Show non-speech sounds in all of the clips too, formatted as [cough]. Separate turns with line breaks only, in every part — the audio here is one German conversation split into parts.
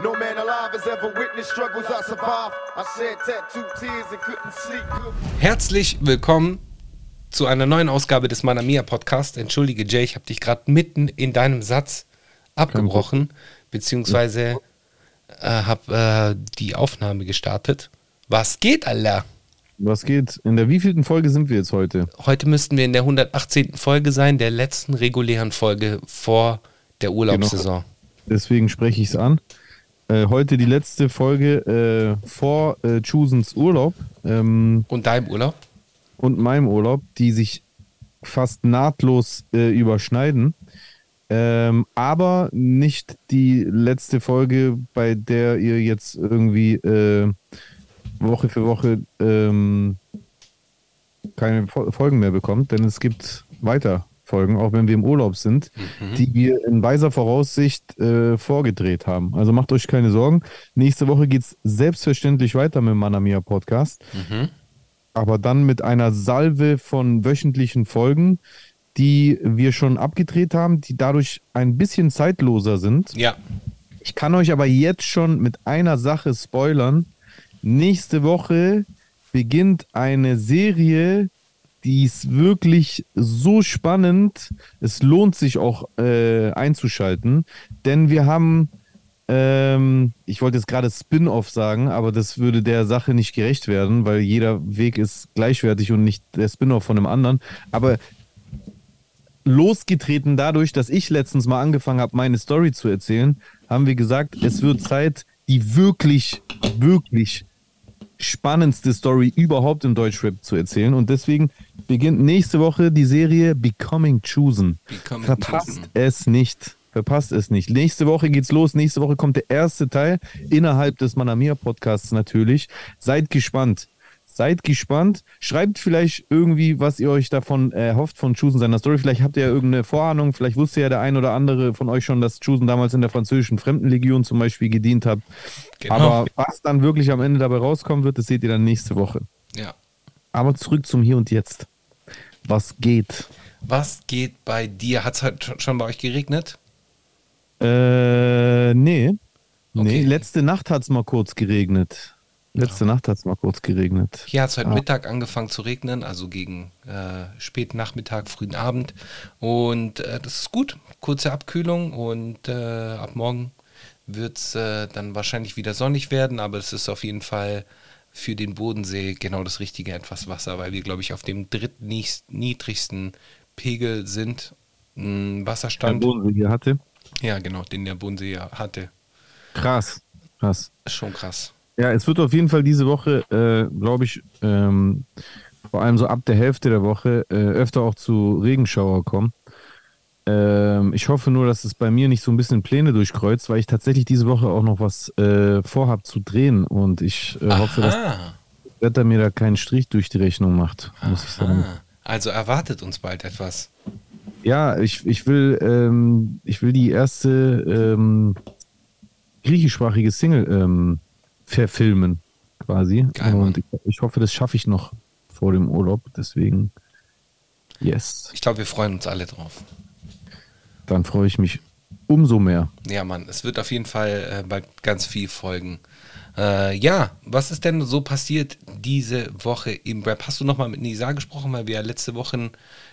No man alive has ever witnessed struggles I survived. I shed tattooed tears and couldn't sleep.
Herzlich willkommen zu einer neuen Ausgabe des Manamia Podcast. Entschuldige Jay, ich habe dich gerade mitten in deinem Satz abgebrochen, beziehungsweise äh, habe äh, die Aufnahme gestartet. Was geht, Alter?
Was geht? In der wievielten Folge sind wir jetzt heute?
Heute müssten wir in der 118. Folge sein, der letzten regulären Folge vor der Urlaubssaison.
Deswegen spreche ich es an. Äh, heute die letzte Folge äh, vor äh, Chusens Urlaub ähm,
Und deinem Urlaub?
und meinem Urlaub, die sich fast nahtlos äh, überschneiden. Ähm, aber nicht die letzte Folge, bei der ihr jetzt irgendwie äh, Woche für Woche ähm, keine Fol- Folgen mehr bekommt, denn es gibt weiter Folgen, auch wenn wir im Urlaub sind, die wir in weiser Voraussicht äh, vorgedreht haben. Also macht euch keine Sorgen. Nächste Woche geht es selbstverständlich weiter mit dem Manamia Podcast
Mhm.
aber dann mit einer Salve von wöchentlichen Folgen, die wir schon abgedreht haben, die dadurch ein bisschen zeitloser sind.
Ja.
Ich kann euch aber jetzt schon mit einer Sache spoilern. Nächste Woche beginnt eine Serie, die ist wirklich so spannend. Es lohnt sich auch äh, einzuschalten, denn wir haben, ähm, ich wollte jetzt gerade Spin-off sagen, aber das würde der Sache nicht gerecht werden, weil jeder Weg ist gleichwertig und nicht der Spin-off von einem anderen. Aber losgetreten dadurch, dass ich letztens mal angefangen habe, meine Story zu erzählen, haben wir gesagt, es wird Zeit, die wirklich, wirklich spannendste Story überhaupt im Deutschrap zu erzählen. Und deswegen beginnt nächste Woche die Serie Becoming Chosen.
Becoming
Verpasst
Chosen.
es nicht. Verpasst es nicht. Nächste Woche geht's los. Nächste Woche kommt der erste Teil innerhalb des Manamia Podcasts natürlich. Seid gespannt. Seid gespannt. Schreibt vielleicht irgendwie, was ihr euch davon erhofft von Chusen seiner Story. Vielleicht habt ihr ja irgendeine Vorahnung. Vielleicht wusste ja der ein oder andere von euch schon, dass Chusen damals in der französischen Fremdenlegion zum Beispiel gedient hat.
Genau.
Aber was dann wirklich am Ende dabei rauskommen wird, das seht ihr dann nächste Woche.
Ja.
Aber zurück zum Hier und Jetzt. Was geht?
Was geht bei dir? Hat es halt schon bei euch geregnet?
Äh, nee. Nee,
Okay.
letzte Nacht hat es mal kurz geregnet. Letzte Nacht hat es mal kurz geregnet.
Hier hat es heute
Ah.
Mittag angefangen zu regnen, also gegen äh, späten Nachmittag, frühen Abend. Und äh, das ist gut. Kurze Abkühlung und äh, ab morgen wird es äh, dann wahrscheinlich wieder sonnig werden, aber es ist auf jeden Fall für den Bodensee genau das richtige etwas Wasser, weil wir, glaube ich, auf dem drittniedrigsten Pegel sind. Ein
Der
Wasserstand.
Bodensee hier hatte.
Ja, genau, den der Bodensee ja hatte.
Krass. Krass.
Schon krass.
Ja, es wird auf jeden Fall diese Woche, äh, glaube ich, ähm, vor allem so ab der Hälfte der Woche äh, öfter auch zu Regenschauer kommen. Ähm, ich hoffe nur, dass es bei mir nicht so ein bisschen Pläne durchkreuzt, weil ich tatsächlich diese Woche auch noch was äh, vorhab zu drehen und ich äh, hoffe, dass Wetter mir da keinen Strich durch die Rechnung macht, muss ich sagen.
Also erwartet uns bald etwas.
Ja, ich, ich will, ähm, ich will die erste ähm, griechischsprachige Single ähm, verfilmen, quasi.
Geil.
Und ich, ich hoffe, das schaffe ich noch vor dem Urlaub. Deswegen, yes.
Ich glaube, wir freuen uns alle drauf.
Dann freue ich mich umso mehr.
Ja, Mann, es wird auf jeden Fall äh, bald ganz viel folgen. Äh, ja, was ist denn so passiert diese Woche im Rap? Hast du nochmal mit Nisa gesprochen, weil wir ja letzte Woche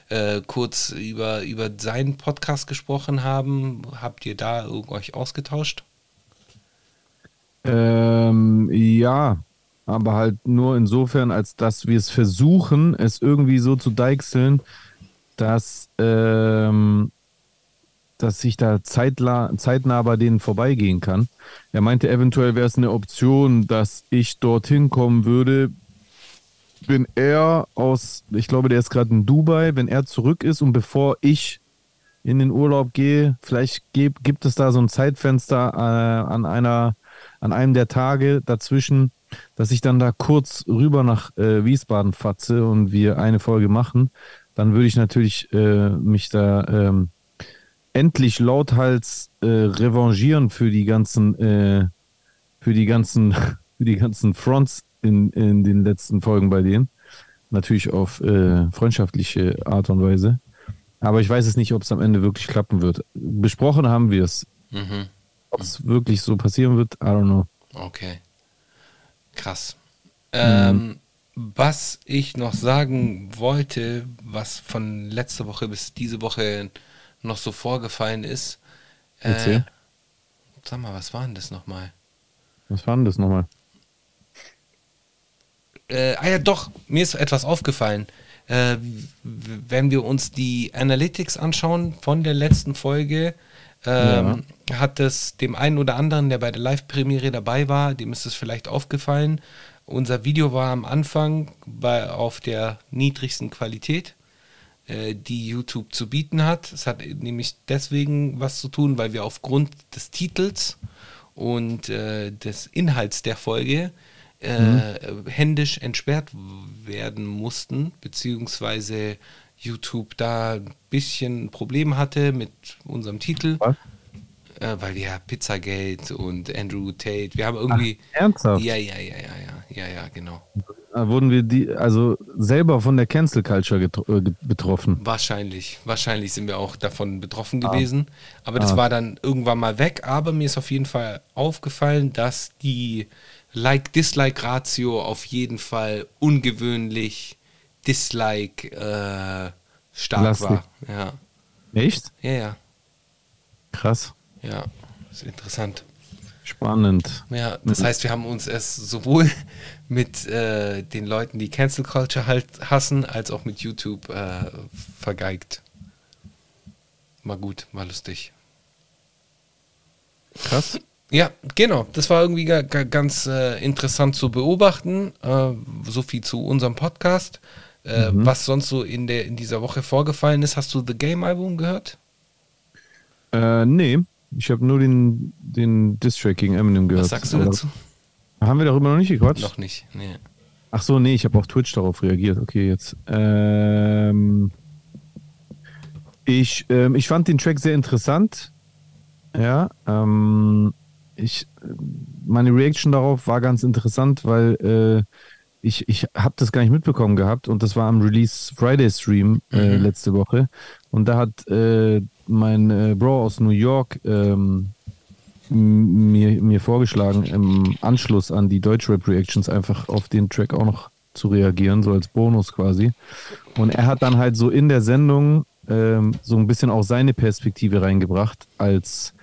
äh, kurz über, über seinen Podcast gesprochen haben? Habt ihr da euch ausgetauscht?
Ähm, ja, aber halt nur insofern, als dass wir es versuchen, es irgendwie so zu deichseln, dass, ähm, dass ich da zeitla zeitnah bei denen vorbeigehen kann. Er meinte, eventuell wäre es eine Option, dass ich dorthin kommen würde, wenn er aus, ich glaube, der ist gerade in Dubai, wenn er zurück ist und bevor ich in den Urlaub gehe, vielleicht gibt, gibt es da so ein Zeitfenster äh, an einer, an einem der Tage dazwischen, dass ich dann da kurz rüber nach äh, Wiesbaden fatze und wir eine Folge machen. Dann würde ich natürlich äh, mich da ähm, endlich lauthals äh, revanchieren für die ganzen, äh, für die ganzen, [laughs] für die ganzen Fronts in, in den letzten Folgen bei denen. Natürlich auf äh, freundschaftliche Art und Weise. Aber ich weiß es nicht, ob es am Ende wirklich klappen wird. Besprochen haben wir es.
Mhm.
Ob es wirklich so passieren wird, I don't know.
Okay. Krass. Ähm, was ich noch sagen wollte, was von letzter Woche bis diese Woche noch so vorgefallen ist. Äh,
Erzähl.
sag mal, was war denn das nochmal?
Was war denn das nochmal?
Äh, ah ja, doch, mir ist etwas aufgefallen. Äh, wenn wir uns die Analytics anschauen von der letzten Folge, ähm, hat es dem einen oder anderen, der bei der Live-Premiere dabei war, dem ist es vielleicht aufgefallen. Unser Video war am Anfang bei, auf der niedrigsten Qualität, die YouTube zu bieten hat. Es hat nämlich deswegen was zu tun, weil wir aufgrund des Titels und äh, des Inhalts der Folge äh, händisch entsperrt werden mussten, beziehungsweise YouTube da ein bisschen Problem hatte mit unserem Titel,
Was?
äh, weil wir Pizzagate und Andrew Tate, wir haben irgendwie.
Ernsthaft?
ja, ja, ja, ja, ja, ja, ja, genau.
Da wurden wir die, also selber von der Cancel Culture getro- äh, betroffen.
Wahrscheinlich, wahrscheinlich sind wir auch davon betroffen gewesen. Aber das war dann irgendwann mal weg. Aber mir ist auf jeden Fall aufgefallen, dass die Like-Dislike-Ratio auf jeden Fall ungewöhnlich Dislike äh, stark
Lastig.
war. Ja,
Echt?
ja, ja,
Krass.
ja. ist interessant.
Spannend.
Ja, das heißt, wir haben uns es sowohl mit äh, den Leuten, die Cancel Culture halt hassen, als auch mit YouTube äh, vergeigt. War gut, war lustig.
Krass.
Ja, genau. Das war irgendwie ga, ga, ganz äh, interessant zu beobachten. Äh, so viel zu unserem Podcast. Äh, Was sonst so in, der, in dieser Woche vorgefallen ist. Hast du The Game Album gehört?
Äh, nee, ich habe nur den, den Diss-Track gegen Eminem gehört.
Was sagst du dazu?
Haben wir darüber noch nicht gequatscht?
Noch nicht. Nee.
Ach so, nee, ich habe auf Twitch darauf reagiert. Okay, jetzt. Ähm, ich, ähm, ich fand den Track sehr interessant. Ja, ähm, ich, meine Reaction darauf war ganz interessant, weil äh, ich, ich habe das gar nicht mitbekommen gehabt und das war am Release Friday Stream äh, letzte Woche und da hat äh, mein äh, Bro aus New York ähm, mir, mir vorgeschlagen, im Anschluss an die Deutschrap-Reactions einfach auf den Track auch noch zu reagieren, so als Bonus quasi. Und er hat dann halt so in der Sendung ähm, so ein bisschen auch seine Perspektive reingebracht, als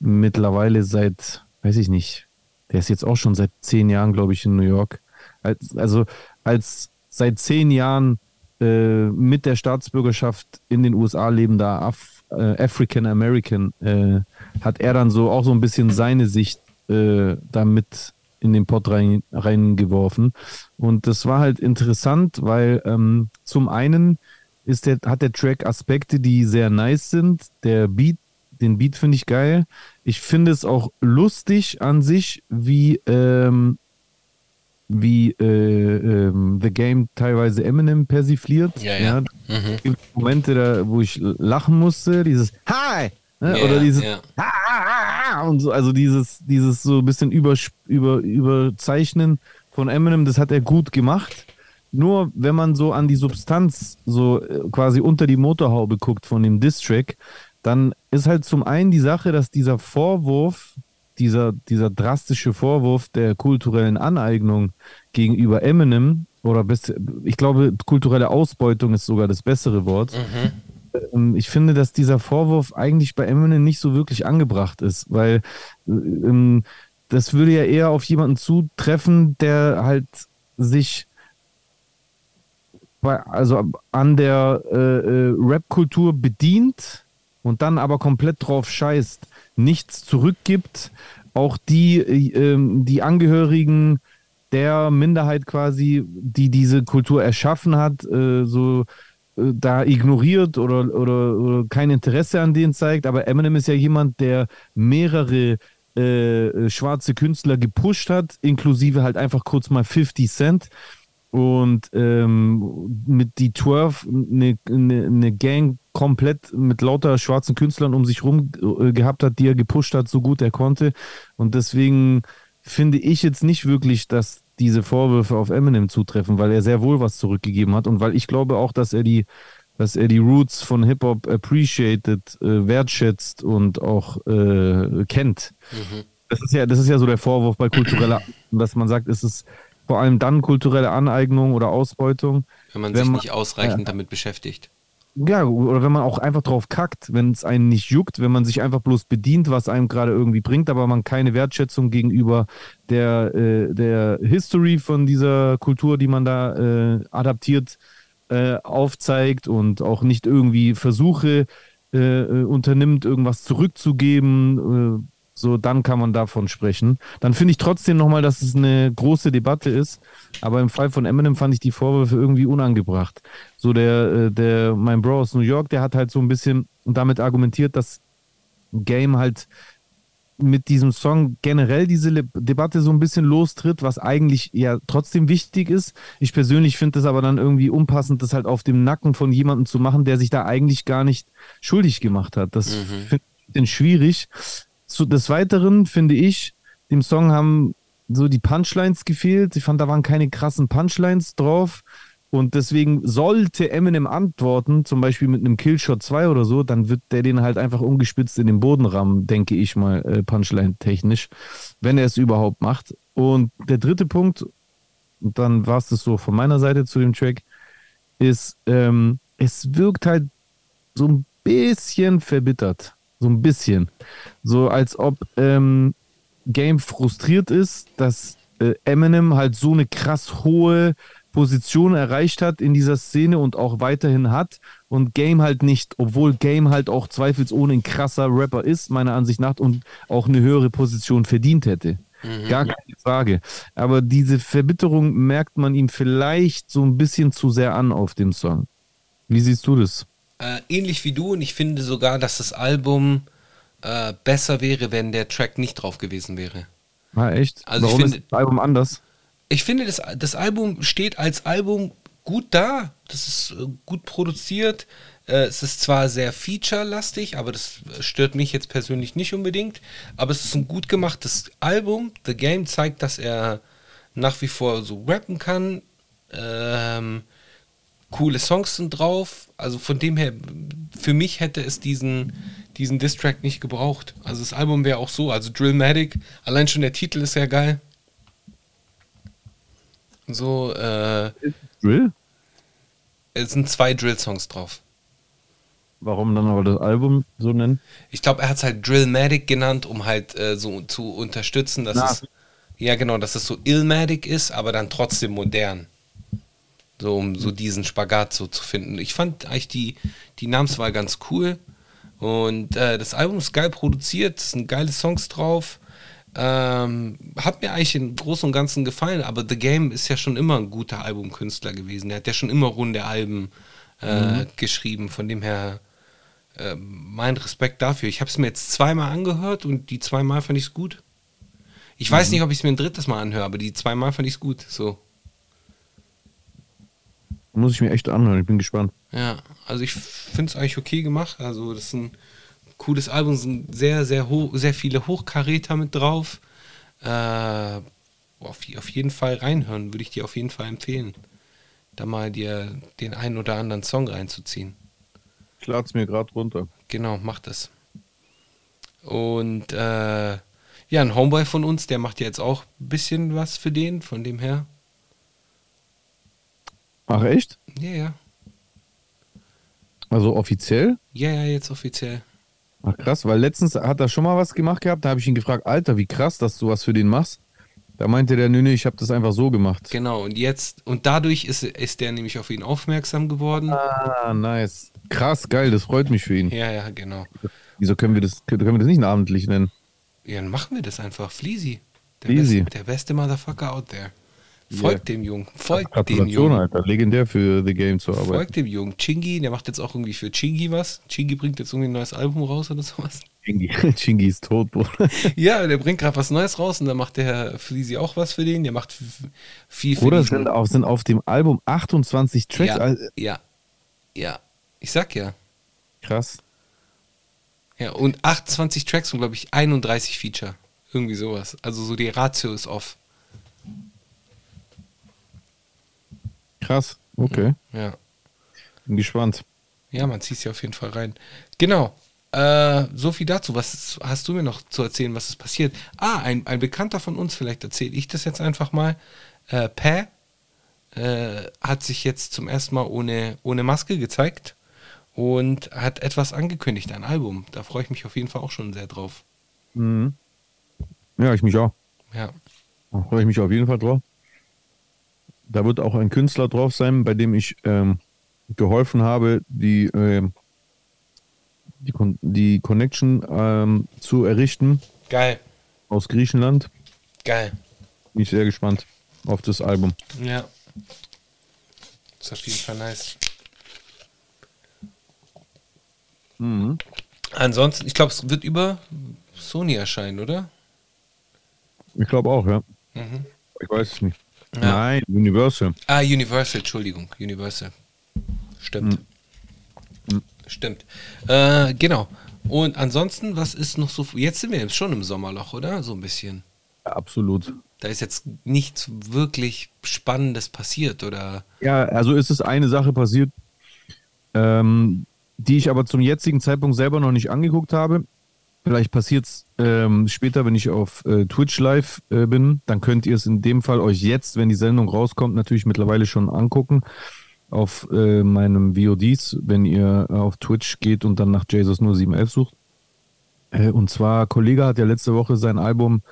mittlerweile seit, weiß ich nicht, der ist jetzt auch schon seit zehn Jahren, glaube ich, in New York. Als, also als seit zehn Jahren äh, mit der Staatsbürgerschaft in den USA lebender Af äh, African American äh, hat er dann so auch so ein bisschen seine Sicht äh, damit in den Pott rein, reingeworfen. Und das war halt interessant, weil ähm, zum einen ist der, hat der Track Aspekte, die sehr nice sind. Der Beat, den Beat finde ich geil. Ich finde es auch lustig an sich, wie, ähm, wie äh, ähm, The Game teilweise Eminem persifliert.
Ja, ja. Mhm.
Es gibt Momente, da, wo ich lachen musste, dieses Hi! Ne?
Ja,
Oder dieses
ja.
Ah, ah, ah, und so, also dieses, dieses so ein bisschen über, über, überzeichnen von Eminem, das hat er gut gemacht. Nur wenn man so an die Substanz so äh, quasi unter die Motorhaube guckt von dem Diss-Track, dann ist halt zum einen die Sache, dass dieser Vorwurf, dieser, dieser drastische Vorwurf der kulturellen Aneignung gegenüber Eminem, oder best, ich glaube, kulturelle Ausbeutung ist sogar das bessere Wort, ähm, ich finde, dass dieser Vorwurf eigentlich bei Eminem nicht so wirklich angebracht ist, weil äh, ähm, das würde ja eher auf jemanden zutreffen, der halt sich bei, also an der äh, äh, Rap-Kultur bedient und dann aber komplett drauf scheißt, nichts zurückgibt, auch die, äh, ähm, die Angehörigen der Minderheit quasi, die diese Kultur erschaffen hat, äh, so äh, da ignoriert oder, oder, oder kein Interesse an denen zeigt. Aber Eminem ist ja jemand, der mehrere äh, schwarze Künstler gepusht hat, inklusive halt einfach kurz mal 50 Cent. Und ähm, mit die 12 eine, eine, eine Gang komplett mit lauter schwarzen Künstlern um sich rum äh, gehabt hat, die er gepusht hat, so gut er konnte. Und deswegen finde ich jetzt nicht wirklich, dass diese Vorwürfe auf Eminem zutreffen, weil er sehr wohl was zurückgegeben hat und weil ich glaube auch, dass er die dass er die Roots von Hip-Hop appreciated, äh, wertschätzt und auch äh, kennt.
Mhm.
Das ist ja, das ist ja so der Vorwurf bei kultureller, dass man sagt, es ist vor allem dann kulturelle Aneignung oder Ausbeutung.
Wenn man
Wenn
sich
man-
nicht ausreichend damit beschäftigt.
Ja, oder wenn man auch einfach drauf kackt, wenn es einen nicht juckt, wenn man sich einfach bloß bedient, was einem gerade irgendwie bringt, aber man keine Wertschätzung gegenüber der, äh, der History von dieser Kultur, die man da äh, adaptiert, äh, aufzeigt und auch nicht irgendwie Versuche äh, äh, unternimmt, irgendwas zurückzugeben, äh, so dann kann man davon sprechen. Dann finde ich trotzdem nochmal, dass es eine große Debatte ist, aber im Fall von Eminem fand ich die Vorwürfe irgendwie unangebracht. So der, äh, der, mein Bro aus New York, der hat halt so ein bisschen damit argumentiert, dass Game halt mit diesem Song generell diese Le Debatte so ein bisschen lostritt, was eigentlich ja trotzdem wichtig ist. Ich persönlich finde es aber dann irgendwie unpassend, das halt auf dem Nacken von jemandem zu machen, der sich da eigentlich gar nicht schuldig gemacht hat. Das
Mhm.
finde ich schwierig. Zu, des Weiteren finde ich, dem Song haben so die Punchlines gefehlt. Ich fand, da waren keine krassen Punchlines drauf. Und deswegen sollte Eminem antworten, zum Beispiel mit einem Killshot 2 oder so, dann wird der den halt einfach ungespitzt in den Boden rammen, denke ich mal, äh, Punchline-technisch, wenn er es überhaupt macht. Und der dritte Punkt, und dann war es das so von meiner Seite zu dem Track, ist, ähm, es wirkt halt so ein bisschen verbittert. So ein bisschen. So als ob ähm, Game frustriert ist, dass äh, Eminem halt so eine krass hohe Position erreicht hat in dieser Szene und auch weiterhin hat und Game halt nicht, obwohl Game halt auch zweifelsohne ein krasser Rapper ist, meiner Ansicht nach, und auch eine höhere Position verdient hätte. Gar keine Frage. Aber diese Verbitterung merkt man ihm vielleicht so ein bisschen zu sehr an auf dem Song. Wie siehst du das?
Äh, ähnlich wie du und ich finde sogar, dass das Album äh, besser wäre, wenn der Track nicht drauf gewesen wäre.
Ah, echt?
Also ich
Warum
finde-
ist das Album anders?
Ich finde, das, das Album steht als Album gut da. Das ist äh, gut produziert. Äh, es ist zwar sehr feature-lastig, aber das stört mich jetzt persönlich nicht unbedingt. Aber es ist ein gut gemachtes Album. The Game zeigt, dass er nach wie vor so rappen kann. Ähm, coole Songs sind drauf. Also von dem her, für mich hätte es diesen, diesen Diss-Track nicht gebraucht. Also das Album wäre auch so. Also Drillmatic, allein schon der Titel ist ja geil. So, äh,
Drill?
es sind zwei Drill-Songs drauf.
Warum dann aber das Album so nennen?
Ich glaube, er hat es halt Drillmatic genannt, um halt äh, so zu unterstützen, dass
Na.
es ja genau, dass es so Illmatic ist, aber dann trotzdem modern. So um so diesen Spagat so zu finden. Ich fand eigentlich die, die Namenswahl ganz cool. Und äh, das Album ist geil produziert, es sind geile Songs drauf. Ähm, hat mir eigentlich im Großen und Ganzen gefallen, aber The Game ist ja schon immer ein guter Albumkünstler gewesen. Er hat ja schon immer runde Alben äh, geschrieben. Von dem her äh, mein Respekt dafür. Ich habe es mir jetzt zweimal angehört und die zweimal fand ich es gut. Ich weiß nicht, ob ich es mir ein drittes Mal anhöre, aber die zweimal fand ich es gut. So.
Muss ich mir echt anhören, ich bin gespannt.
Ja, also ich finde es eigentlich okay gemacht. Also das ist ein cooles Album, es sind sehr, sehr hoch, sehr viele Hochkaräter mit drauf. Äh, auf, auf jeden Fall reinhören, würde ich dir auf jeden Fall empfehlen. Da mal dir den einen oder anderen Song reinzuziehen.
Ich lade es mir gerade runter.
Genau, macht das. Und äh, ja, ein Homeboy von uns, der macht ja jetzt auch ein bisschen was für den, von dem her.
Ach echt?
Ja, ja.
Also offiziell?
Ja, ja, jetzt offiziell.
Ach krass, weil letztens hat er schon mal was gemacht gehabt, da habe ich ihn gefragt, Alter, wie krass, dass du was für den machst. Da meinte der, nö, nö, ich habe das einfach so gemacht.
Genau, und jetzt, und dadurch ist, ist der nämlich auf ihn aufmerksam geworden.
Ah, nice. Krass, geil, das freut mich für ihn.
Ja, ja, genau.
Wieso können wir das, können wir das nicht namentlich nennen?
Ja, dann machen wir das einfach. Fleasy. Der,
Fleasy.
Beste, der beste Motherfucker out there. Folgt dem Jungen. Folgt dem Jungen.
Alter. Legendär für The Game zu arbeiten.
Folgt dem Jungen. Chingy, der macht jetzt auch irgendwie für Chingy was. Chingy bringt jetzt irgendwie ein neues Album raus oder sowas.
Chingy, [laughs] Chingy ist tot, Bruder. [laughs]
Ja, der bringt gerade was Neues raus und dann macht der Herr Fleasy auch was für den. Der macht viel für
Oder sind auf, sind auf dem Album 28 Tracks.
ja, ja, ja. Ich sag ja.
Krass.
Ja, und 28 Tracks und glaube ich 31 Feature. Irgendwie sowas. Also so die Ratio ist off.
Krass. Okay.
Ja.
Bin gespannt.
Ja, man zieht sie auf jeden Fall rein. Genau. Äh, so viel dazu. Was hast du mir noch zu erzählen, was ist passiert? Ah, ein, ein Bekannter von uns, vielleicht erzähle ich das jetzt einfach mal. Äh, Pä äh, hat sich jetzt zum ersten Mal ohne, ohne Maske gezeigt und hat etwas angekündigt, ein Album. Da freue ich mich auf jeden Fall auch schon sehr drauf.
Mhm. Ja, ich mich auch.
Ja.
Da freue ich mich auf jeden Fall drauf. Da wird auch ein Künstler drauf sein, bei dem ich ähm, geholfen habe, die, ähm, die, Con die Connection ähm, zu errichten
Geil.
aus Griechenland.
Geil.
Bin ich sehr gespannt auf das Album.
Ja. Ist auf jeden Fall nice.
Mhm.
Ansonsten, ich glaube, es wird über Sony erscheinen, oder?
Ich glaube auch, ja.
Mhm.
Ich weiß es nicht.
Ja.
Nein, Universal.
Ah, Universal, Entschuldigung, Universal. Stimmt. Stimmt. Äh, genau. Und ansonsten, was ist noch so? Jetzt sind wir jetzt schon im Sommerloch, oder? So ein bisschen.
Ja, absolut.
Da ist jetzt nichts wirklich Spannendes passiert, oder?
Ja, also ist es eine Sache passiert, ähm, die ich aber zum jetzigen Zeitpunkt selber noch nicht angeguckt habe. Vielleicht passiert es ähm, später, wenn ich auf äh, Twitch live äh, bin. Dann könnt ihr es in dem Fall euch jetzt, wenn die Sendung rauskommt, natürlich mittlerweile schon angucken. Auf äh, meinem VODs, wenn ihr auf Twitch geht und dann nach Jesus 0711 sucht. Äh, und zwar, Kollege hat ja letzte Woche sein Album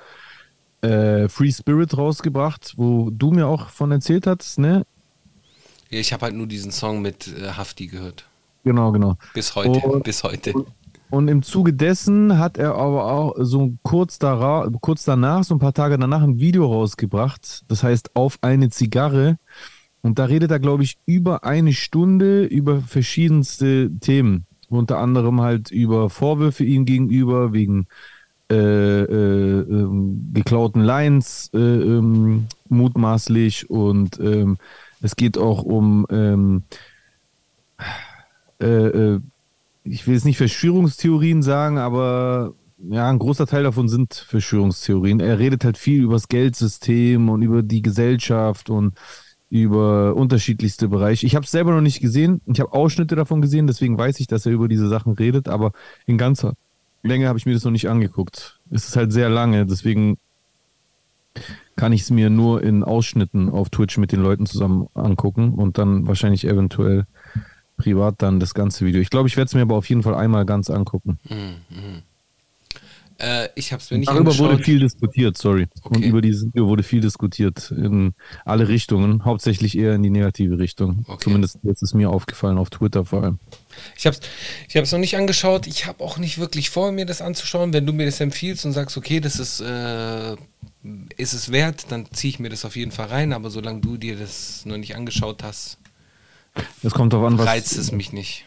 äh, Free Spirit rausgebracht, wo du mir auch von erzählt hast, ne?
Ja, ich habe halt nur diesen Song mit äh, Hafti gehört.
Genau, genau.
Bis heute.
Und-
bis heute.
Und im Zuge dessen hat er aber auch so kurz, dara kurz danach, so ein paar Tage danach, ein Video rausgebracht. Das heißt, auf eine Zigarre. Und da redet er, glaube ich, über eine Stunde über verschiedenste Themen. Unter anderem halt über Vorwürfe ihm gegenüber, wegen äh, äh, ähm, geklauten Lines äh, ähm, mutmaßlich. Und ähm, es geht auch um ähm, äh, äh, ich will jetzt nicht Verschwörungstheorien sagen, aber ja, ein großer Teil davon sind Verschwörungstheorien. Er redet halt viel über das Geldsystem und über die Gesellschaft und über unterschiedlichste Bereiche. Ich habe es selber noch nicht gesehen. Ich habe Ausschnitte davon gesehen, deswegen weiß ich, dass er über diese Sachen redet, aber in ganzer Länge habe ich mir das noch nicht angeguckt. Es ist halt sehr lange, deswegen kann ich es mir nur in Ausschnitten auf Twitch mit den Leuten zusammen angucken und dann wahrscheinlich eventuell privat dann das ganze Video. Ich glaube, ich werde es mir aber auf jeden Fall einmal ganz angucken.
Äh, ich habe es mir nicht
Darüber wurde
angeschaut.
viel diskutiert, sorry. Und
Okay.
über dieses Video wurde viel diskutiert in alle Richtungen, hauptsächlich eher in die negative Richtung.
Okay.
Zumindest jetzt ist mir aufgefallen, auf Twitter vor allem.
Ich habe es ich hab's noch nicht angeschaut. Ich habe auch nicht wirklich vor, mir das anzuschauen. Wenn du mir das empfiehlst und sagst, okay, das ist, äh, ist es wert, dann ziehe ich mir das auf jeden Fall rein. Aber solange du dir das noch nicht angeschaut hast,
Das kommt darauf an, was,
reizt es mich nicht.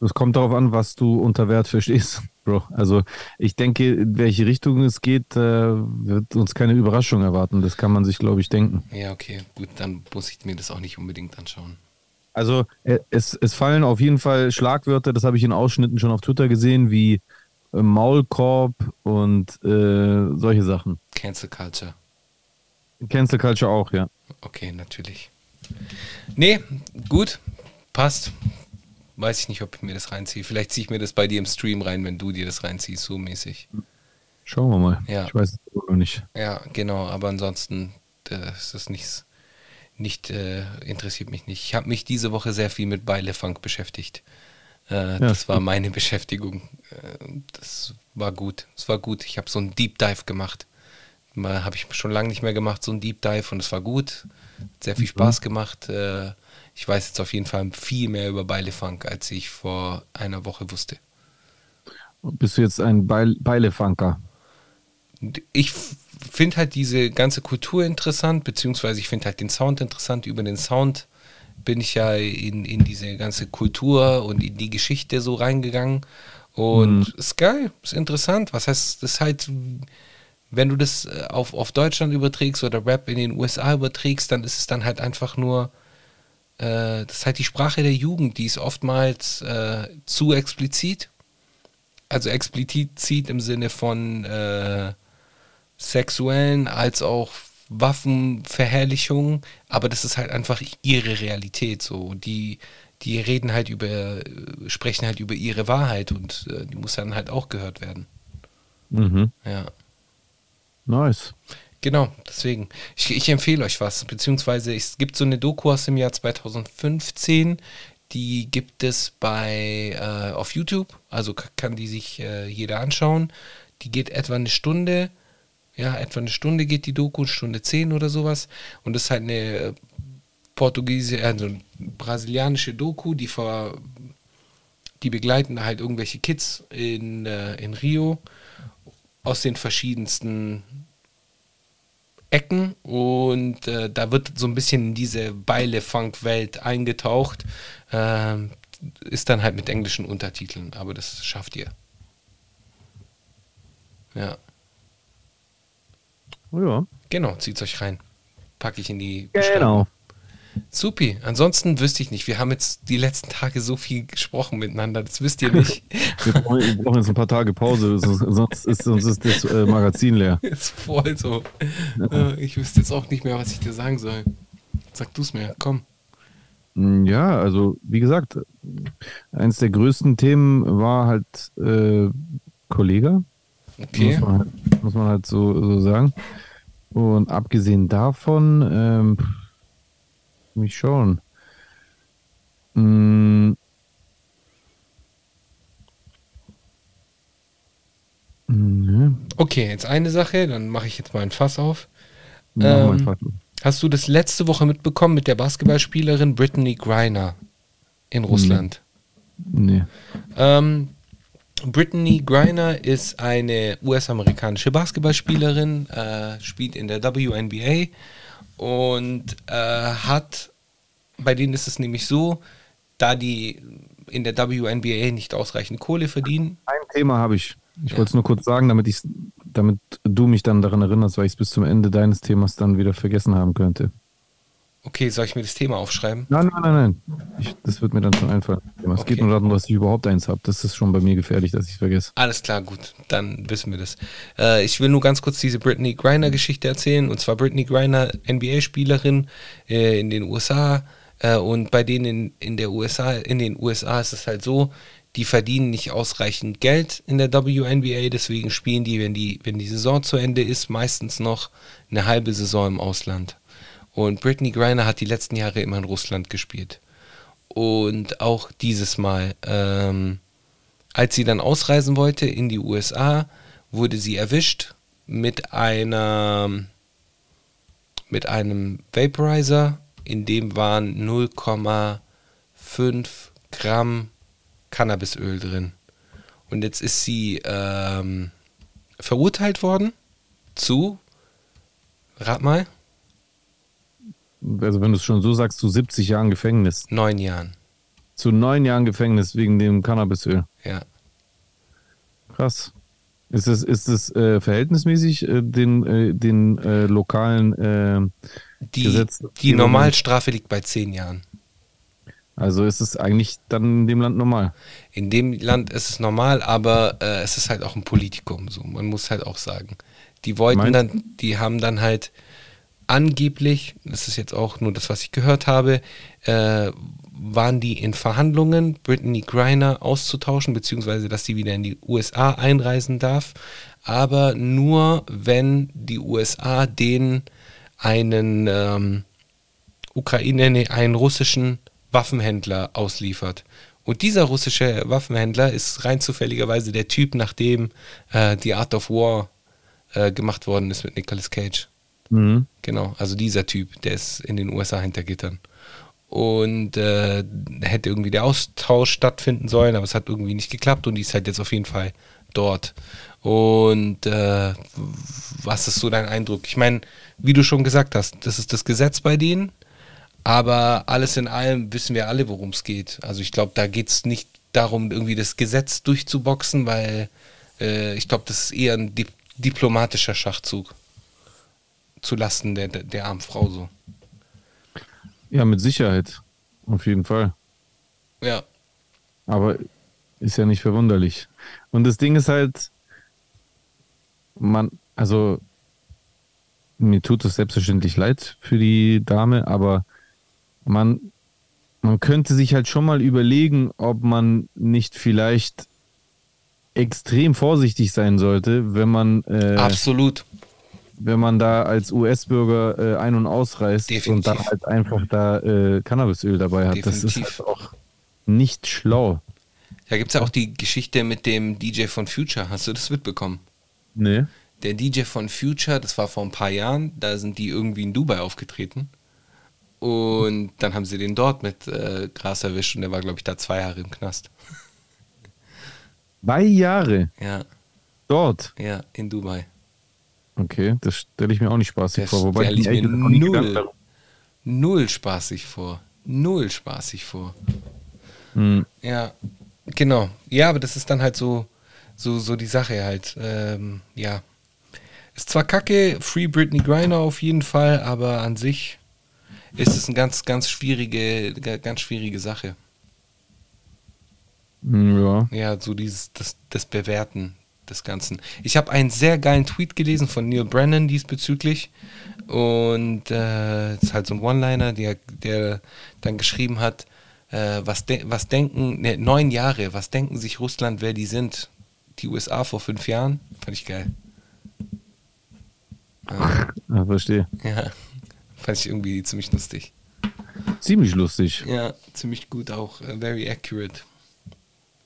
das kommt darauf an, was du unter Wert verstehst, [laughs] Bro. Also ich denke, in welche Richtung es geht, äh, wird uns keine Überraschung erwarten. Das kann man sich, glaube ich, denken.
Ja, okay, gut, dann muss ich mir das auch nicht unbedingt anschauen.
Also äh, es, es fallen auf jeden Fall Schlagwörter, das habe ich in Ausschnitten schon auf Twitter gesehen, wie äh, Maulkorb und äh, solche Sachen.
Cancel Culture.
Cancel Culture auch, ja.
Okay, natürlich. Nee, gut, passt. Weiß ich nicht, ob ich mir das reinziehe. Vielleicht ziehe ich mir das bei dir im Stream rein, wenn du dir das reinziehst, so mäßig.
Schauen wir mal.
Ja.
Ich weiß es noch nicht.
Ja, genau, aber ansonsten äh, ist das nichts, nicht, äh, interessiert mich nicht. Ich habe mich diese Woche sehr viel mit Beile Funk beschäftigt. Äh, das war
stimmt.
meine [laughs] Beschäftigung. Äh, das war gut. Es war gut. Ich habe so einen Deep Dive gemacht. Mal habe ich schon lange nicht mehr gemacht, so einen Deep Dive und es war gut. Hat sehr viel Spaß gemacht. Äh, ich weiß jetzt auf jeden Fall viel mehr über Beile Funk, als ich vor einer Woche wusste.
Bist du jetzt ein Beil Beilefanker?
ich finde halt diese ganze Kultur interessant, beziehungsweise ich finde halt den Sound interessant. Über den Sound bin ich ja in, in diese ganze Kultur und in die Geschichte so reingegangen. Und ist geil, ist interessant. Was heißt, das ist halt, wenn du das äh, auf, auf Deutschland überträgst oder Rap in den USA überträgst, dann ist es dann halt einfach nur, äh, das ist halt die Sprache der Jugend, die ist oftmals äh, zu explizit. Also explizit im Sinne von äh, sexuellen als auch Waffenverherrlichung, aber das ist halt einfach ihre Realität so. Die, die reden halt über, sprechen halt über ihre Wahrheit und äh, die muss dann halt auch gehört werden.
Mhm.
Ja.
Nice.
Genau, deswegen. Ich, ich empfehle euch was, beziehungsweise es gibt so eine Doku aus dem Jahr 2015, die gibt es bei äh, auf YouTube, also kann die sich äh, jeder anschauen. Die geht etwa eine Stunde, ja, etwa eine Stunde geht die Doku, Stunde 10 oder sowas. Und das ist halt eine äh, portugiesische, also brasilianische Doku, die vor, die begleiten halt irgendwelche Kids in, äh, in Rio aus den verschiedensten Ecken und äh, da wird so ein bisschen in diese Beile-Funk-Welt eingetaucht. Ähm, ist dann halt mit englischen Untertiteln, aber das schafft ihr. Ja,
ja.
genau, zieht's euch rein. Packe ich in die
Genau.
Supi. Ansonsten wüsste ich nicht. Wir haben jetzt die letzten Tage so viel gesprochen miteinander. Das wisst ihr nicht. [laughs]
Wir brauchen, wir brauchen jetzt ein paar Tage Pause, sonst, ist, sonst ist das äh, Magazin leer. [laughs]
ist voll so. Äh, Ich wüsste jetzt auch nicht mehr, was ich dir sagen soll. Sag du's mir. Komm.
Mm, Ja, also wie gesagt, eins der größten Themen war halt äh, Kollega.
Okay.
Muss man halt, muss man halt so, so sagen. Und abgesehen davon, ähm, mich schauen. Mm. Mhm.
Okay, jetzt eine Sache, dann mache ich jetzt mal ein Fass auf.
Mal
Ähm. Hast du das letzte Woche mitbekommen mit der Basketballspielerin Brittany Griner in Russland?
Nee.
Ähm, Brittany Griner ist eine US-amerikanische Basketballspielerin, äh, spielt in der WNBA und äh, hat, bei denen ist es nämlich so, da die in der WNBA nicht ausreichend Kohle verdienen,
Ein Thema habe ich. Ich
Ja.
wollte es nur kurz sagen, damit, ich, damit du mich dann daran erinnerst, weil ich es bis zum Ende deines Themas dann wieder vergessen haben könnte.
Okay, soll ich mir das Thema aufschreiben?
Nein, nein, nein, nein. Ich, das wird mir dann schon einfallen. Es geht
Okay.
nur darum, dass ich überhaupt eins habe. Das ist schon bei mir gefährlich, dass ich es vergesse.
Alles klar, gut, dann wissen wir das. Äh, ich will nur ganz kurz diese Brittany Griner-Geschichte erzählen. Und zwar Brittany Griner, NBA-Spielerin äh, in den USA. Äh, und bei denen in, in, der USA, in den USA ist es halt so, die verdienen nicht ausreichend Geld in der WNBA, deswegen spielen die, wenn die, wenn die Saison zu Ende ist, meistens noch eine halbe Saison im Ausland. Und Brittany Griner hat die letzten Jahre immer in Russland gespielt. Und auch dieses Mal. Ähm, als sie dann ausreisen wollte in die USA, wurde sie erwischt mit einer mit einem Vaporizer, in dem waren 0,5 Gramm Cannabisöl drin. Und jetzt ist sie ähm, verurteilt worden zu, rat mal,
Also wenn du es schon so sagst, zu 70 Jahren Gefängnis.
neun Jahren.
Zu neun Jahren Gefängnis wegen dem Cannabisöl.
Ja.
Krass. Ist es, ist es äh, verhältnismäßig äh, den, äh, den äh, lokalen, äh,
Die,
Gesetz-
die Normalstrafe liegt bei zehn Jahren.
also ist es eigentlich dann in dem Land normal?
In dem Land ist es normal, aber äh, es ist halt auch ein Politikum. So, man muss halt auch sagen. Die wollten
Meinst
dann, die haben dann halt angeblich, das ist jetzt auch nur das, was ich gehört habe, äh, waren die in Verhandlungen, Brittany Griner auszutauschen, beziehungsweise dass sie wieder in die USA einreisen darf, aber nur wenn die USA denen einen ähm, Ukraine, nee, einen russischen Waffenhändler ausliefert. Und dieser russische Waffenhändler ist rein zufälligerweise der Typ, nach dem äh, The Art of War äh, gemacht worden ist mit Nicolas Cage.
Mhm.
Genau, also dieser Typ, der ist in den USA hinter Gittern. Und äh, hätte irgendwie der Austausch stattfinden sollen, aber es hat irgendwie nicht geklappt und die ist halt jetzt auf jeden Fall dort. Und äh, was ist so dein Eindruck? Ich meine, wie du schon gesagt hast, das ist das Gesetz bei denen, aber alles in allem wissen wir alle, worum es geht. Also ich glaube, da geht es nicht darum, irgendwie das Gesetz durchzuboxen, weil äh, ich glaube, das ist eher ein dip diplomatischer Schachzug zu Lasten der, der, der armen Frau so.
Ja, mit Sicherheit. Auf jeden Fall.
Ja,
Aber ist ja nicht verwunderlich. Und das Ding ist halt, man, also mir tut es selbstverständlich leid für die Dame, aber man, man könnte sich halt schon mal überlegen, ob man nicht vielleicht extrem vorsichtig sein sollte, wenn man äh,
Absolut.
Wenn man da als US-Bürger äh, ein- und ausreist
Definitiv.
und dann halt einfach da äh, Cannabisöl dabei hat. Das ist
Definitiv.
halt auch nicht schlau.
Da gibt es ja auch die Geschichte mit dem DJ von Future. Hast du das mitbekommen?
Nee.
Der DJ von Future, das war vor ein paar Jahren, da sind die irgendwie in Dubai aufgetreten. Und dann haben sie den dort mit äh, Gras erwischt und der war, glaube ich, da zwei Jahre im Knast.
Zwei Jahre
Ja,
dort.
ja, in Dubai.
Okay, das stelle ich mir auch nicht spaßig
Das
vor. Wobei ich mir
null. Null spaßig vor. Null spaßig vor.
Hm.
Ja, genau. Ja, aber das ist dann halt so, so, so die Sache halt. Ähm, ja. Ist zwar kacke, Free Britney Griner auf jeden Fall, aber an sich ist es eine ganz, ganz schwierige, ganz schwierige Sache.
Hm, Ja.
Ja, so dieses, das, das Bewerten des Ganzen. Ich habe einen sehr geilen Tweet gelesen von Neil Brennan diesbezüglich. Und äh, das ist halt so ein One-Liner, der, der dann geschrieben hat, äh, was, de was denken, ne, neun Jahre, was denken sich Russland, wer die sind? Die USA vor fünf Jahren? Fand ich geil. Ja,
verstehe.
ja, [laughs] fand ich irgendwie ziemlich lustig.
Ziemlich lustig.
Ja, ziemlich gut auch. äh, very accurate.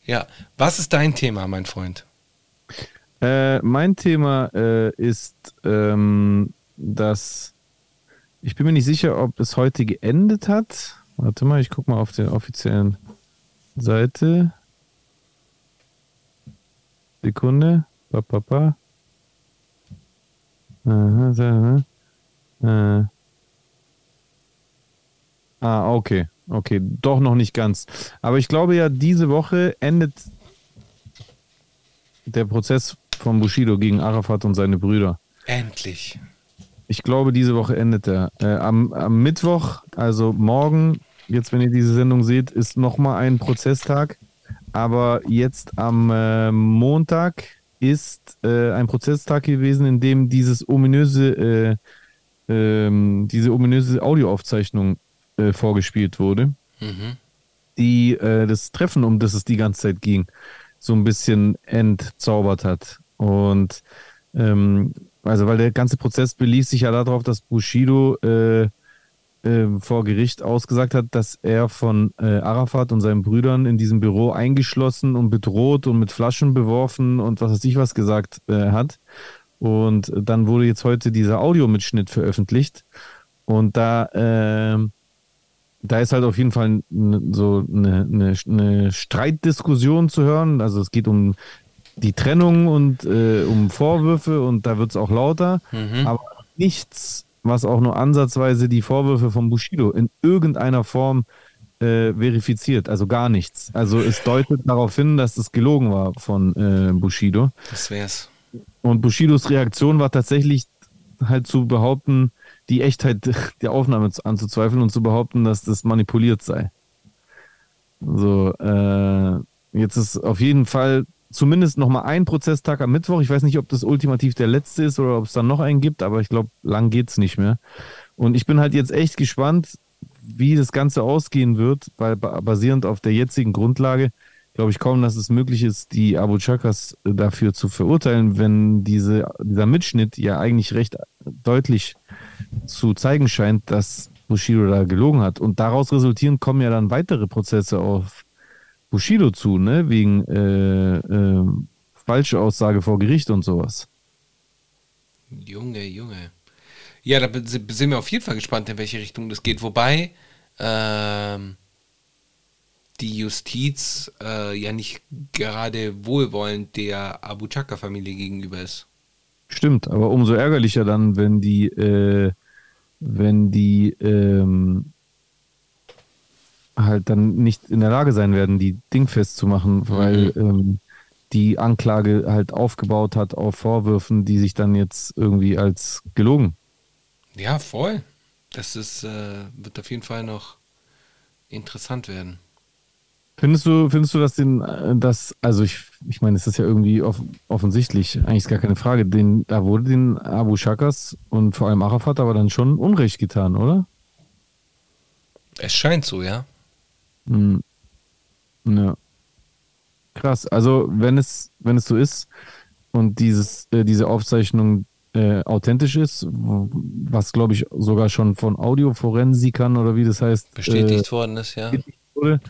Ja, was ist dein Thema, mein Freund?
Äh, mein Thema äh, ist, ähm, dass ich bin mir nicht sicher, ob es heute geendet hat. Warte mal, ich gucke mal auf der offiziellen Seite. Sekunde. Pa, pa, pa. Aha, aha. Äh. Ah, okay. Okay, doch noch nicht ganz. Aber ich glaube ja, diese Woche endet der Prozess von Bushido gegen Arafat und seine Brüder.
Endlich.
Ich glaube, diese Woche endet er. Äh, am, am Mittwoch, also morgen, jetzt wenn ihr diese Sendung seht, ist nochmal ein Prozesstag. Aber jetzt am äh, Montag ist äh, ein Prozesstag gewesen, in dem dieses ominöse, äh, ähm, diese ominöse Audioaufzeichnung äh, vorgespielt wurde
Mhm.
die äh, das Treffen, um das es die ganze Zeit ging, so ein bisschen entzaubert hat. Und ähm, also weil der ganze Prozess belief sich ja darauf, dass Bushido äh, äh, vor Gericht ausgesagt hat, dass er von äh, Arafat und seinen Brüdern in diesem Büro eingeschlossen und bedroht und mit Flaschen beworfen und was weiß ich was gesagt äh, hat. Und dann wurde jetzt heute dieser Audiomitschnitt veröffentlicht. Und da ähm, da ist halt auf jeden Fall so eine, eine, eine Streitdiskussion zu hören. Also es geht um die Trennung und äh, um Vorwürfe und da wird es auch lauter.
Mhm.
Aber nichts, was auch nur ansatzweise die Vorwürfe von Bushido in irgendeiner Form äh, verifiziert. Also gar nichts. Also es deutet [laughs] darauf hin, dass es gelogen war von äh, Bushido.
Das wär's.
Und Bushidos Reaktion war tatsächlich halt zu behaupten, die Echtheit [laughs] der Aufnahme zu- anzuzweifeln und zu behaupten, dass das manipuliert sei. So, äh, jetzt ist auf jeden Fall zumindest noch mal ein Prozesstag am Mittwoch. Ich weiß nicht, ob das ultimativ der letzte ist oder ob es dann noch einen gibt, aber ich glaube, lang geht's nicht mehr. Und ich bin halt jetzt echt gespannt, wie das Ganze ausgehen wird, weil ba- basierend auf der jetzigen Grundlage glaube ich kaum, dass es möglich ist, die Abu Chakas äh, dafür zu verurteilen, wenn diese, dieser Mitschnitt ja eigentlich recht deutlich zu zeigen scheint, dass Bushido da gelogen hat. Und daraus resultieren kommen ja dann weitere Prozesse auf Bushido zu, ne? Wegen äh, äh, falsche Aussage vor Gericht und sowas.
Junge, Junge. Ja, da sind wir auf jeden Fall gespannt, in welche Richtung das geht. Wobei ähm, die Justiz äh, ja nicht gerade wohlwollend der Abu Chaka-Familie gegenüber ist.
Stimmt, aber umso ärgerlicher dann, wenn die, äh, wenn die ähm, halt dann nicht in der Lage sein werden, die Ding festzumachen, weil ähm, die Anklage halt aufgebaut hat auf Vorwürfen, die sich dann jetzt irgendwie als gelogen.
Ja, voll. Das ist, äh, wird auf jeden Fall noch interessant werden.
Findest du, findest du, dass den, äh, das, also ich, ich meine, es ist ja irgendwie off offensichtlich, eigentlich ist gar keine Frage, den, da wurde den Abu Shakas und vor allem Arafat aber dann schon Unrecht getan, oder?
Es scheint so, ja.
Hm. Ja. Krass. Also, wenn es, wenn es so ist und dieses, äh, diese Aufzeichnung äh, authentisch ist, was glaube ich sogar schon von Audioforensikern oder wie das heißt,
Bestätigt worden ist, ja.
äh, wurde,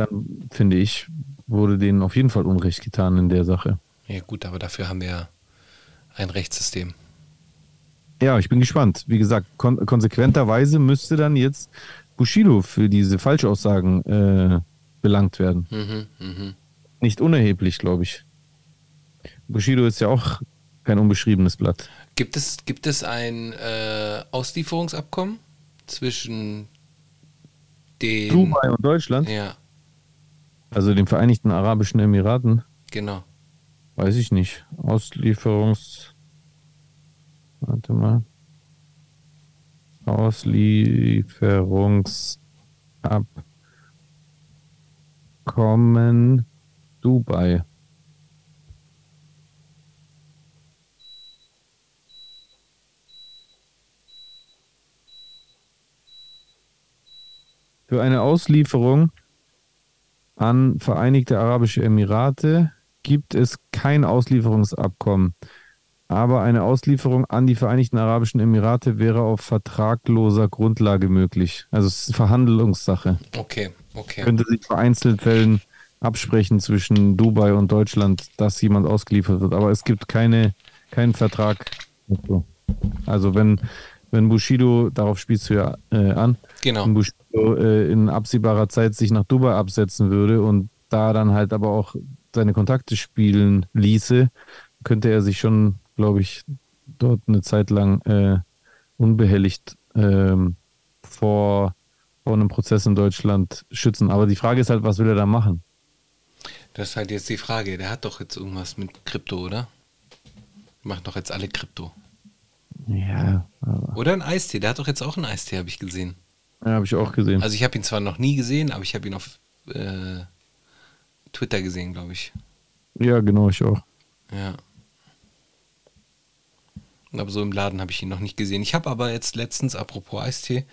dann finde ich, wurde denen auf jeden Fall Unrecht getan in der Sache.
Ja, gut, aber dafür haben wir ja ein Rechtssystem.
Ja, ich bin gespannt. Wie gesagt, kon konsequenterweise müsste dann jetzt Bushido für diese Falschaussagen äh, belangt werden.
Mhm, mhm.
Nicht unerheblich, glaube ich. Bushido ist ja auch kein unbeschriebenes Blatt.
Gibt es, gibt es ein äh, Auslieferungsabkommen zwischen den.
Dubai und Deutschland,
Ja,
also den Vereinigten Arabischen Emiraten,
genau.
weiß ich nicht. Auslieferungs. Warte mal. Auslieferungsabkommen Dubai. Für eine Auslieferung an Vereinigte Arabische Emirate gibt es kein Auslieferungsabkommen. Aber eine Auslieferung an die Vereinigten Arabischen Emirate wäre auf vertragloser Grundlage möglich. Also es ist Verhandlungssache.
Okay, okay.
Könnte sich vereinzelt Fällen absprechen zwischen Dubai und Deutschland, dass jemand ausgeliefert wird. Aber es gibt keine, keinen Vertrag. Also wenn, wenn Bushido, darauf spielst du ja äh, an,
Genau.
wenn Bushido äh, in absehbarer Zeit sich nach Dubai absetzen würde und da dann halt aber auch seine Kontakte spielen ließe, könnte er sich schon, glaube ich, dort eine Zeit lang äh, unbehelligt ähm, vor, vor einem Prozess in Deutschland schützen. Aber die Frage ist halt, was will er da machen?
Das ist halt jetzt die Frage. Der hat doch jetzt irgendwas mit Krypto, oder? Macht doch jetzt alle Krypto.
Ja,
Oder ein Eistee. Der hat doch jetzt auch einen Eistee, habe ich gesehen.
ja habe ich auch gesehen.
Also ich habe ihn zwar noch nie gesehen, aber ich habe ihn auf äh, Twitter gesehen, glaube ich.
ja, genau, ich auch.
Ja. Aber so im Laden habe ich ihn noch nicht gesehen. Ich habe aber jetzt letztens, apropos Eistee,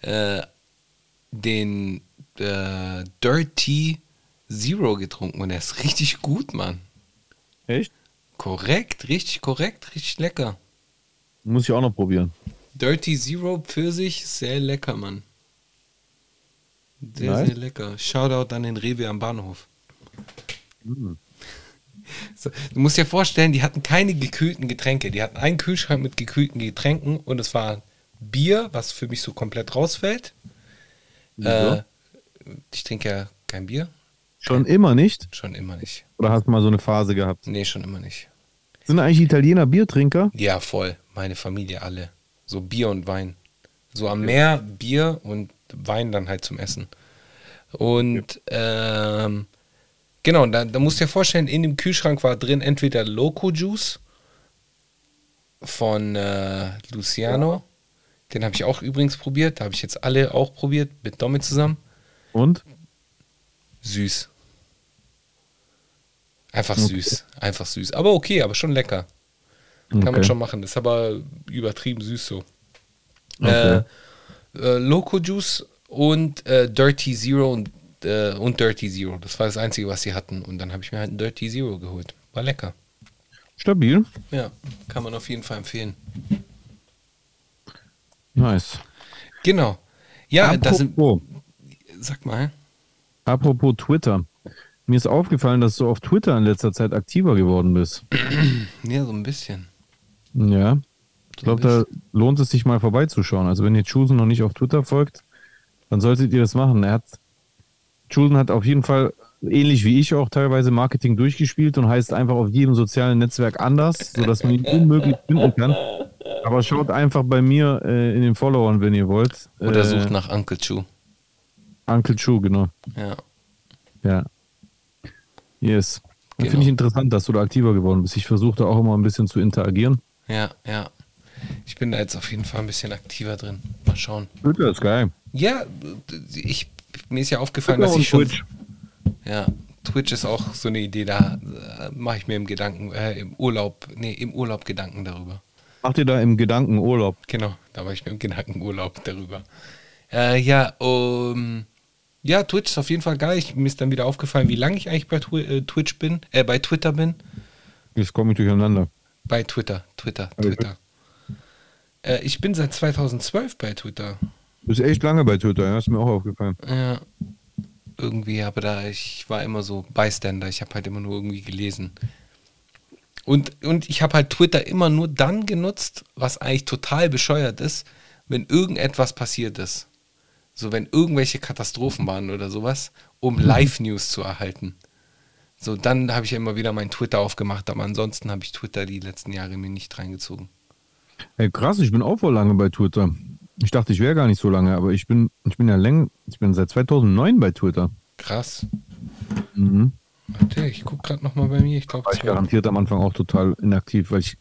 äh, den äh, Dirty Zero getrunken und der ist richtig gut, Mann.
Echt?
Korrekt, richtig korrekt, richtig lecker.
Muss ich auch noch probieren.
Dirty Zero Pfirsich, sehr lecker, Mann. Sehr,
Nice.
sehr lecker. Shoutout an den Rewe am Bahnhof. So, du musst dir vorstellen, die hatten keine gekühlten Getränke. Die hatten einen Kühlschrank mit gekühlten Getränken und es war Bier, was für mich so komplett rausfällt. Äh, ich trinke ja kein Bier.
Schon immer nicht?
Schon immer nicht.
Oder hast du mal so eine Phase gehabt?
Nee, schon immer nicht.
Sind eigentlich Italiener Biertrinker?
Ja, voll. Meine Familie alle. So Bier und Wein. So am Meer Bier und Wein dann halt zum Essen. Und ähm, genau, da, da musst du dir vorstellen, in dem Kühlschrank war drin entweder Loco Juice von äh, Luciano. Den habe ich auch übrigens probiert. Da habe ich jetzt alle auch probiert, mit Domi zusammen.
Und?
Süß. Einfach
Okay.
süß. Einfach süß. Aber okay, aber schon lecker. Kann man
Okay.
schon machen. Ist aber übertrieben süß so.
Okay.
Äh, äh, Loco Juice und äh, Dirty Zero und, äh, und Dirty Zero. Das war das Einzige, was sie hatten. Und dann habe ich mir halt ein Dirty Zero geholt. War lecker.
Stabil.
Ja, kann man auf jeden Fall empfehlen.
Nice.
Genau. Ja, das sind.
Apropos,
Sag mal.
apropos Twitter. Mir ist aufgefallen, dass du auf Twitter in letzter Zeit aktiver geworden bist. [clears throat]
Ja, so ein bisschen.
Ja. Ich glaube, da lohnt es sich mal vorbeizuschauen. Also wenn ihr Chusen noch nicht auf Twitter folgt, dann solltet ihr das machen. Er hat Chusen hat auf jeden Fall ähnlich wie ich auch teilweise Marketing durchgespielt und heißt einfach auf jedem sozialen Netzwerk anders, sodass man ihn unmöglich finden kann. Aber schaut einfach bei mir äh, in den Followern, wenn ihr wollt.
Oder
äh,
sucht nach Uncle Chu.
Uncle Chu, genau.
Ja.
Ja. Yes.
Genau.
Finde ich interessant, dass du da aktiver geworden bist. Ich versuche da auch immer ein bisschen zu interagieren.
Ja, ja. Ich bin da jetzt auf jeden Fall ein bisschen aktiver drin. Mal schauen.
Twitter ist geil.
Ja, ich, mir ist ja aufgefallen,
Twitter
dass ich schon.
Twitch.
Ja, Twitch ist auch so eine Idee, da äh, mache ich mir im Gedanken, äh, im Urlaub, nee, im Urlaub Gedanken darüber.
Macht ihr da im Gedanken Urlaub?
Genau, da mache ich mir im Gedanken Urlaub darüber. Äh, ja, um, Ja, Twitch ist auf jeden Fall geil. Ich, mir ist dann wieder aufgefallen, wie lange ich eigentlich bei äh, Twitch bin, äh, bei Twitter bin.
Jetzt komme ich durcheinander.
Bei Twitter, Twitter,
Also,
Twitter. Äh, ich bin seit 2012 bei Twitter.
Du bist echt lange bei Twitter, ja? Ist mir auch aufgefallen.
Ja. Irgendwie, aber da, ich war immer so Bystander. Ich habe halt immer nur irgendwie gelesen. Und, und ich habe halt Twitter immer nur dann genutzt, was eigentlich total bescheuert ist, wenn irgendetwas passiert ist. So, wenn irgendwelche Katastrophen waren oder sowas, um Live-News zu erhalten. So, dann habe ich ja immer wieder mein Twitter aufgemacht, aber ansonsten habe ich Twitter die letzten Jahre mir nicht reingezogen.
Ey, krass, ich bin auch voll lange bei Twitter. Ich dachte, ich wäre gar nicht so lange, aber ich bin, ich bin ja länger, ich bin seit 2009 bei Twitter.
Krass.
Mhm.
Warte, ich gucke gerade nochmal bei mir. Ich glaube,
War ich garantiert am Anfang auch total inaktiv, weil ich,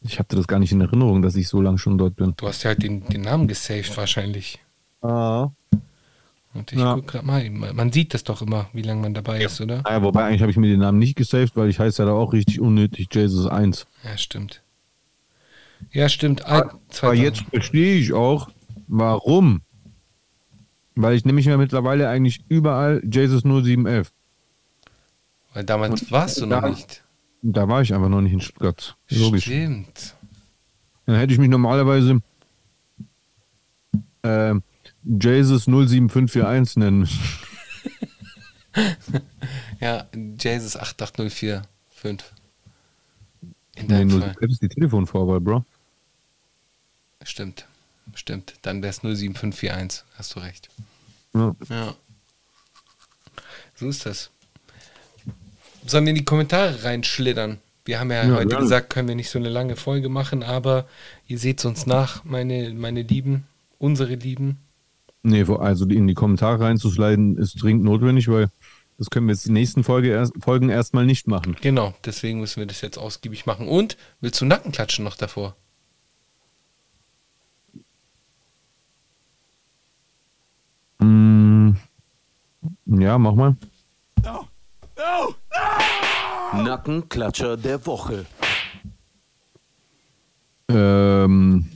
ich hatte das gar nicht in Erinnerung, dass ich so lange schon dort bin.
du hast ja halt den, den Namen gesaved wahrscheinlich.
Ah.
Und ich
Ja.
guck gerade mal, man sieht das doch immer, wie lange man dabei ist, oder?
Naja, wobei eigentlich habe ich mir den Namen nicht gesaved, weil ich heiße ja da auch richtig unnötig Jesus 1.
Ja, stimmt. Ja, stimmt. Ein,
Aber
2000.
jetzt verstehe ich auch, warum. Weil ich nämlich ja mittlerweile eigentlich überall Jesus 0711.
Weil damals warst du noch
da-
nicht.
Da war ich einfach noch nicht in Stuttgart. Logisch.
Stimmt.
Dann hätte ich mich normalerweise äh, Jesus 07541 nennen müssen. [laughs]
Ja, Jesus 88045. In
Nee,
deinem
nur
Fall.
die Telefonvorwahl, Bro.
Stimmt. Stimmt. Dann wäre es 07541. Hast du recht.
Ja.
Ja. So ist das. Sollen wir in die Kommentare reinschlittern? Wir haben ja,
Ja,
heute
gerne.
gesagt, können wir nicht so eine lange Folge machen, aber ihr seht es uns nach, meine, meine Lieben, unsere Lieben.
Nee, also die- in die Kommentare reinzusliden ist dringend notwendig, weil das können wir jetzt die nächsten Folge erst, Folgen erstmal nicht machen.
Genau, deswegen müssen wir das jetzt ausgiebig machen. Und willst du Nackenklatschen noch davor?
Mm, ja, mach mal.
Nackenklatscher der Woche.
Ähm,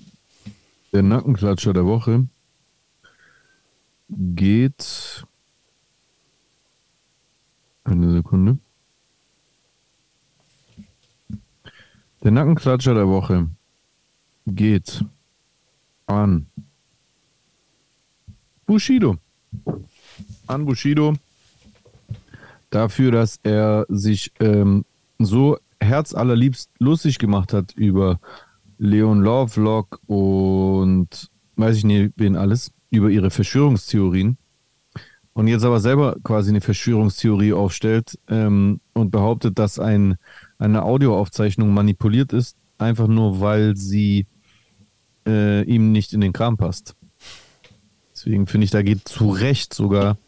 der Nackenklatscher der Woche geht. Eine Sekunde. Der Nackenklatscher der Woche geht an Bushido. An Bushido dafür, dass er sich ähm, so herzallerliebst lustig gemacht hat über Leon Lovelock und weiß ich nicht, wen alles, über ihre Verschwörungstheorien. Und jetzt aber selber quasi eine Verschwörungstheorie aufstellt ähm, und behauptet, dass ein, eine Audioaufzeichnung manipuliert ist, einfach nur weil sie äh, ihm nicht in den Kram passt. Deswegen finde ich, da geht zu Recht sogar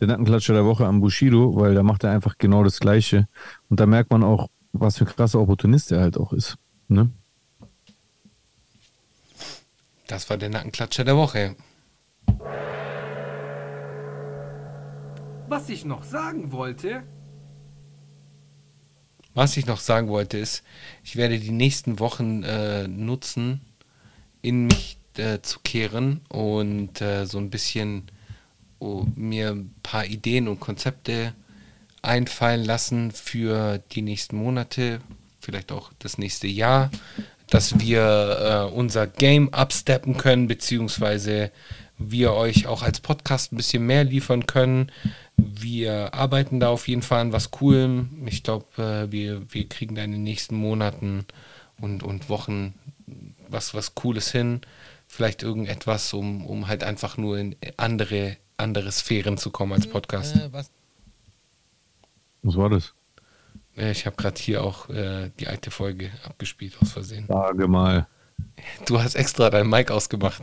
der Nackenklatscher der Woche an Bushido, weil da macht er einfach genau das Gleiche. Und da merkt man auch, was für ein krasser Opportunist er halt auch ist. Ne?
Das war der Nackenklatscher der Woche.
Was ich noch sagen wollte,
Was ich noch sagen wollte ist, ich werde die nächsten Wochen äh, nutzen, in mich äh, zu kehren und äh, so ein bisschen oh, mir ein paar Ideen und Konzepte einfallen lassen für die nächsten Monate, vielleicht auch das nächste Jahr, dass wir äh, unser Game upsteppen können, beziehungsweise wir euch auch als Podcast ein bisschen mehr liefern können. Wir arbeiten da auf jeden Fall an was Coolem. Ich glaube, äh, wir, wir kriegen da in den nächsten Monaten und, und Wochen was, was Cooles hin. Vielleicht irgendetwas, um, um halt einfach nur in andere, andere Sphären zu kommen als Podcast.
Was war das?
Äh, Ich habe gerade hier auch äh, die alte Folge abgespielt aus Versehen.
Sage mal.
Du hast extra dein Mic ausgemacht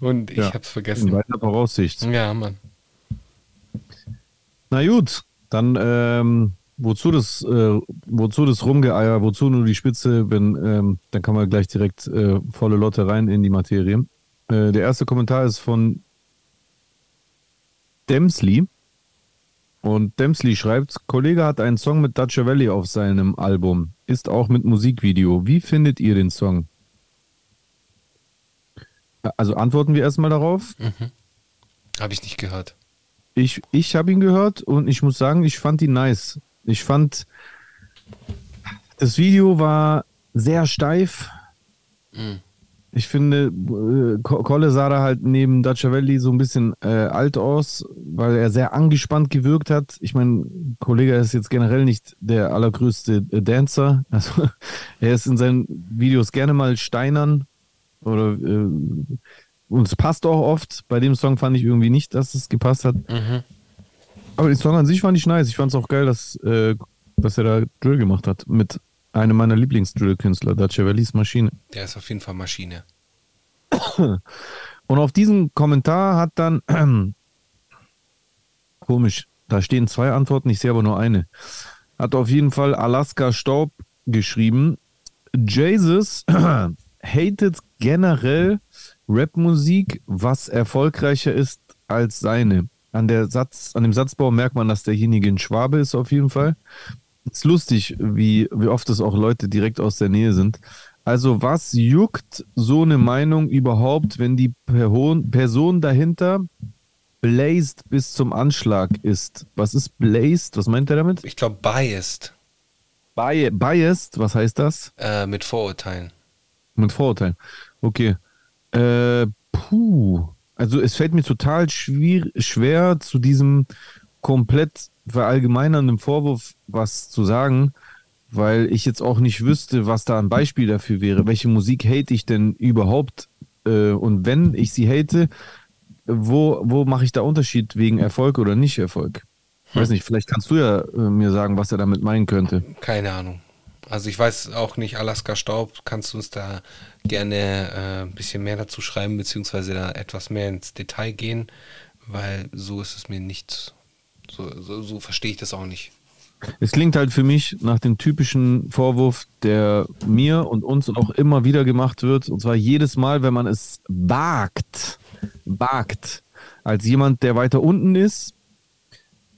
und ich
Ja,
habe es
In
vergessen.
weiter Voraussicht.
Ja, Mann.
Na gut, dann ähm, wozu das, äh, wozu das Rumgeeier, wozu nur die Spitze, wenn, ähm, dann kann man gleich direkt äh, volle Lotte rein in die Materie. Äh, der erste Kommentar ist von Dempsey. Und Dempsey schreibt, Kollege hat einen Song mit Dutch Valley auf seinem Album, ist auch mit Musikvideo. Wie findet ihr den Song? Also antworten wir erstmal darauf.
Habe ich nicht gehört.
Ich, ich habe ihn gehört und ich muss sagen, ich fand ihn nice. Ich fand, das Video war sehr steif. Ich finde, äh, Ko- Kolle sah da halt neben Daciavelli so ein bisschen äh, alt aus, weil er sehr angespannt gewirkt hat. Ich meine, Kollege ist jetzt generell nicht der allergrößte äh, Dancer. Also [laughs] er ist in seinen Videos gerne mal steinern oder äh, und es passt auch oft. Bei dem Song fand ich irgendwie nicht, dass es gepasst hat. Aber den Song an sich fand ich nice. Ich fand es auch geil, dass, äh, dass er da Drill gemacht hat mit einem meiner Lieblings-Drill-Künstler, Daciavellis Maschine.
Der ist auf jeden Fall Maschine.
Und auf diesen Kommentar hat dann, [clears throat] komisch, da stehen zwei Antworten, ich sehe aber nur eine. Hat auf jeden Fall Alaska Staub geschrieben. Jesus [clears throat] hatet generell Rapmusik, was erfolgreicher ist als seine. An, der Satz, an dem Satzbau merkt man, dass derjenige ein Schwabe ist, auf jeden Fall. Ist lustig, wie, wie oft es auch Leute direkt aus der Nähe sind. Also, was juckt so eine Meinung überhaupt, wenn die Person, dahinter blazed bis zum Anschlag ist? Was ist blazed? Was meint er damit?
Ich glaube, biased
Bi biased, was heißt das?
äh, mit Vorurteilen.
Mit Vorurteilen. Okay. Äh, puh. Also es fällt mir total schwer, zu diesem komplett verallgemeinernden Vorwurf was zu sagen, weil ich jetzt auch nicht wüsste, was da ein Beispiel dafür wäre. Welche Musik hate ich denn überhaupt? Äh, und wenn ich sie hate, wo, wo mache ich da Unterschied wegen Erfolg oder nicht Erfolg? Ich weiß nicht, vielleicht kannst du ja äh, mir sagen, was er damit meinen könnte.
Keine Ahnung. Also ich weiß auch nicht, Alaska Staub, kannst du uns da gerne äh, ein bisschen mehr dazu schreiben, beziehungsweise da etwas mehr ins Detail gehen, weil so ist es mir nicht, so, so, so verstehe ich das auch nicht.
Es klingt halt für mich nach dem typischen Vorwurf, der mir und uns auch immer wieder gemacht wird. Und zwar jedes Mal, wenn man es wagt, wagt, als jemand, der weiter unten ist,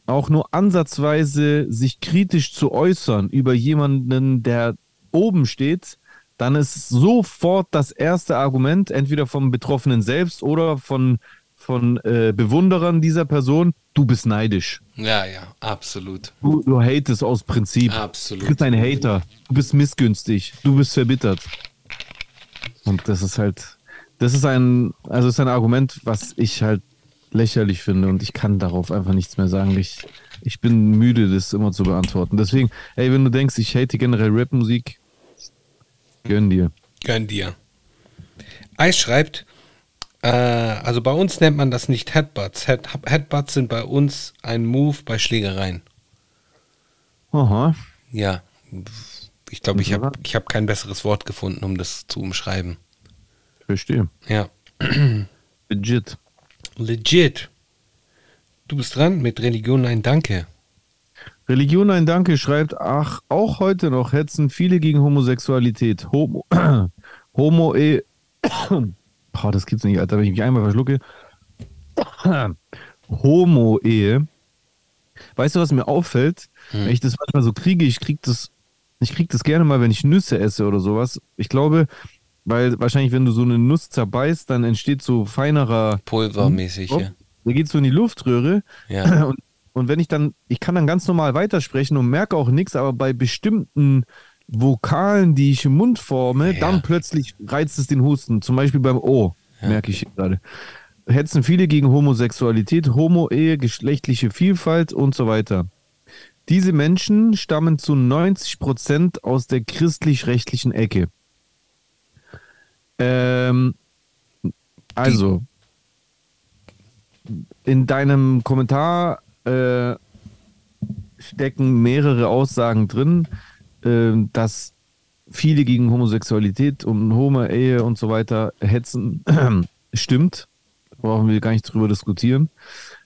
auch nur ansatzweise sich kritisch zu äußern über jemanden, der oben steht, dann ist sofort das erste Argument, entweder vom Betroffenen selbst oder von, von äh, Bewunderern dieser Person, du bist neidisch.
Ja, ja, absolut.
Du, du hatest aus Prinzip. Du
Absolut.
bist ein Hater. Du bist missgünstig. Du bist verbittert. Und das ist halt, das ist ein, also ist ein Argument, was ich halt lächerlich finde und ich kann darauf einfach nichts mehr sagen. Ich, ich bin müde, das immer zu beantworten. Deswegen, ey, wenn du denkst, ich hate generell Rapmusik, gönn dir.
Gönn dir. Eis schreibt, äh, also bei uns nennt man das nicht Headbutts. Head, Headbutts sind bei uns ein Move bei Schlägereien.
Aha.
Ja, ich glaube, ich habe ich hab kein besseres Wort gefunden, um das zu umschreiben.
Verstehe.
Ja, [clears throat]
Legit.
Legit. Du bist dran mit Religion, nein, danke.
Religion ein Danke schreibt, ach, auch heute noch hetzen viele gegen Homosexualität. Homo, [coughs] Homo e. [coughs] Boah, das gibt's nicht, Alter, wenn ich mich einmal verschlucke. [coughs] Homo-Ehe. Weißt du, was mir auffällt? Wenn ich das manchmal so kriege, ich krieg das, ich krieg das gerne mal, wenn ich Nüsse esse oder sowas. Ich glaube, weil wahrscheinlich, wenn du so eine Nuss zerbeißt, dann entsteht so feinerer
Pulvermäßig, ja.
der geht so in die Luftröhre
Ja. [clears throat]
und, und wenn ich dann, ich kann dann ganz normal weitersprechen und merke auch nichts, aber bei bestimmten Vokalen, die ich im Mund forme,
Ja.
dann plötzlich reizt es den Husten. Zum Beispiel beim O, merke ich gerade. Hetzen viele gegen Homosexualität, Homo-Ehe, geschlechtliche Vielfalt und so weiter. Diese Menschen stammen zu 90 Prozent aus der christlich-rechtlichen Ecke. Ähm, also, in deinem Kommentar äh, stecken mehrere Aussagen drin, äh, dass viele gegen Homosexualität und Homo-Ehe und so weiter hetzen. [clears throat] Stimmt. Brauchen wir gar nicht drüber diskutieren.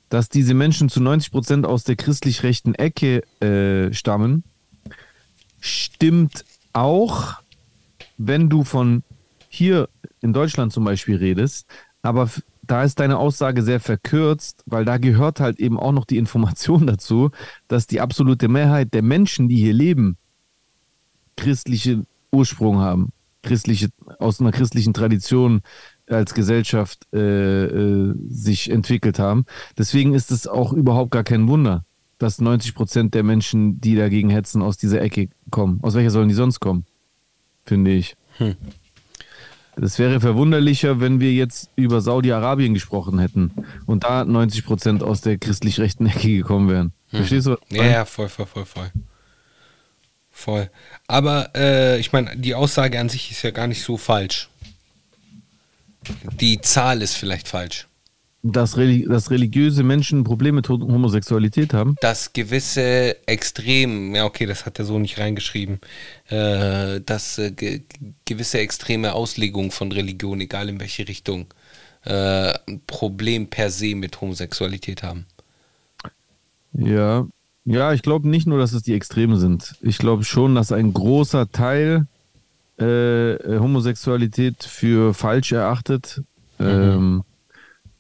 Dass diese Menschen zu 90 Prozent aus der christlich-rechten Ecke äh, stammen, stimmt auch, wenn du von hier in Deutschland zum Beispiel redest, aber da ist deine Aussage sehr verkürzt, weil da gehört halt eben auch noch die Information [laughs] dazu, dass die absolute Mehrheit der Menschen, die hier leben, christliche Ursprung haben, christliche aus einer christlichen Tradition als Gesellschaft äh, äh, sich entwickelt haben. Deswegen ist es auch überhaupt gar kein Wunder, dass 90 Prozent der Menschen, die dagegen hetzen, aus dieser Ecke kommen. Aus welcher sollen die sonst kommen? Finde ich.
Hm.
Das wäre verwunderlicher, wenn wir jetzt über Saudi-Arabien gesprochen hätten und da 90 Prozent aus der christlich rechten Ecke gekommen wären. Verstehst du?
Ja, ja, voll, voll, voll, voll. Voll. Aber äh, ich meine, die Aussage an sich ist ja gar nicht so falsch. Die Zahl ist vielleicht falsch.
Dass, reli dass religiöse Menschen Probleme mit Ho- Homosexualität haben.
Dass gewisse Extrem, ja okay, das hat er so nicht reingeschrieben, äh, dass äh, ge gewisse extreme Auslegungen von Religion, egal in welche Richtung, äh, ein Problem per se mit Homosexualität haben.
Ja, ja, ich glaube nicht nur, dass es die Extreme sind. Ich glaube schon, dass ein großer Teil äh, Homosexualität für falsch erachtet. Ähm,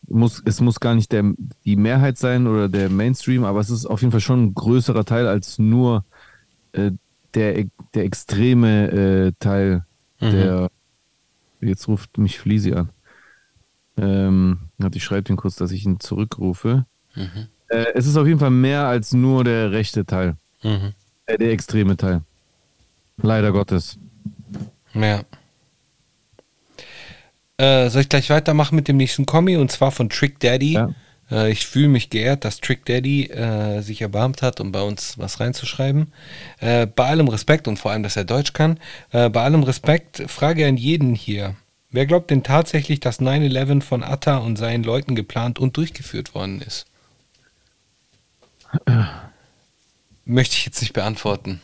muss, es muss gar nicht der, die Mehrheit sein oder der Mainstream, aber es ist auf jeden Fall schon ein größerer Teil als nur äh, der, der extreme äh, Teil der. Jetzt ruft mich Flisi an. Ähm, ich schreibe den kurz, dass ich ihn zurückrufe. Äh, es ist auf jeden Fall mehr als nur der rechte Teil.
Mhm.
Äh, der extreme Teil. Leider Gottes.
Ja. Äh, soll ich gleich weitermachen mit dem nächsten Kommi und zwar von Trick Daddy?
Ja.
Äh, ich fühle mich geehrt, dass Trick Daddy äh, sich erbarmt hat, um bei uns was reinzuschreiben. Äh, bei allem Respekt und vor allem, dass er Deutsch kann, äh, bei allem Respekt frage an jeden hier. Wer glaubt denn tatsächlich, dass 9-11 von Atta und seinen Leuten geplant und durchgeführt worden ist? Möchte ich jetzt nicht beantworten.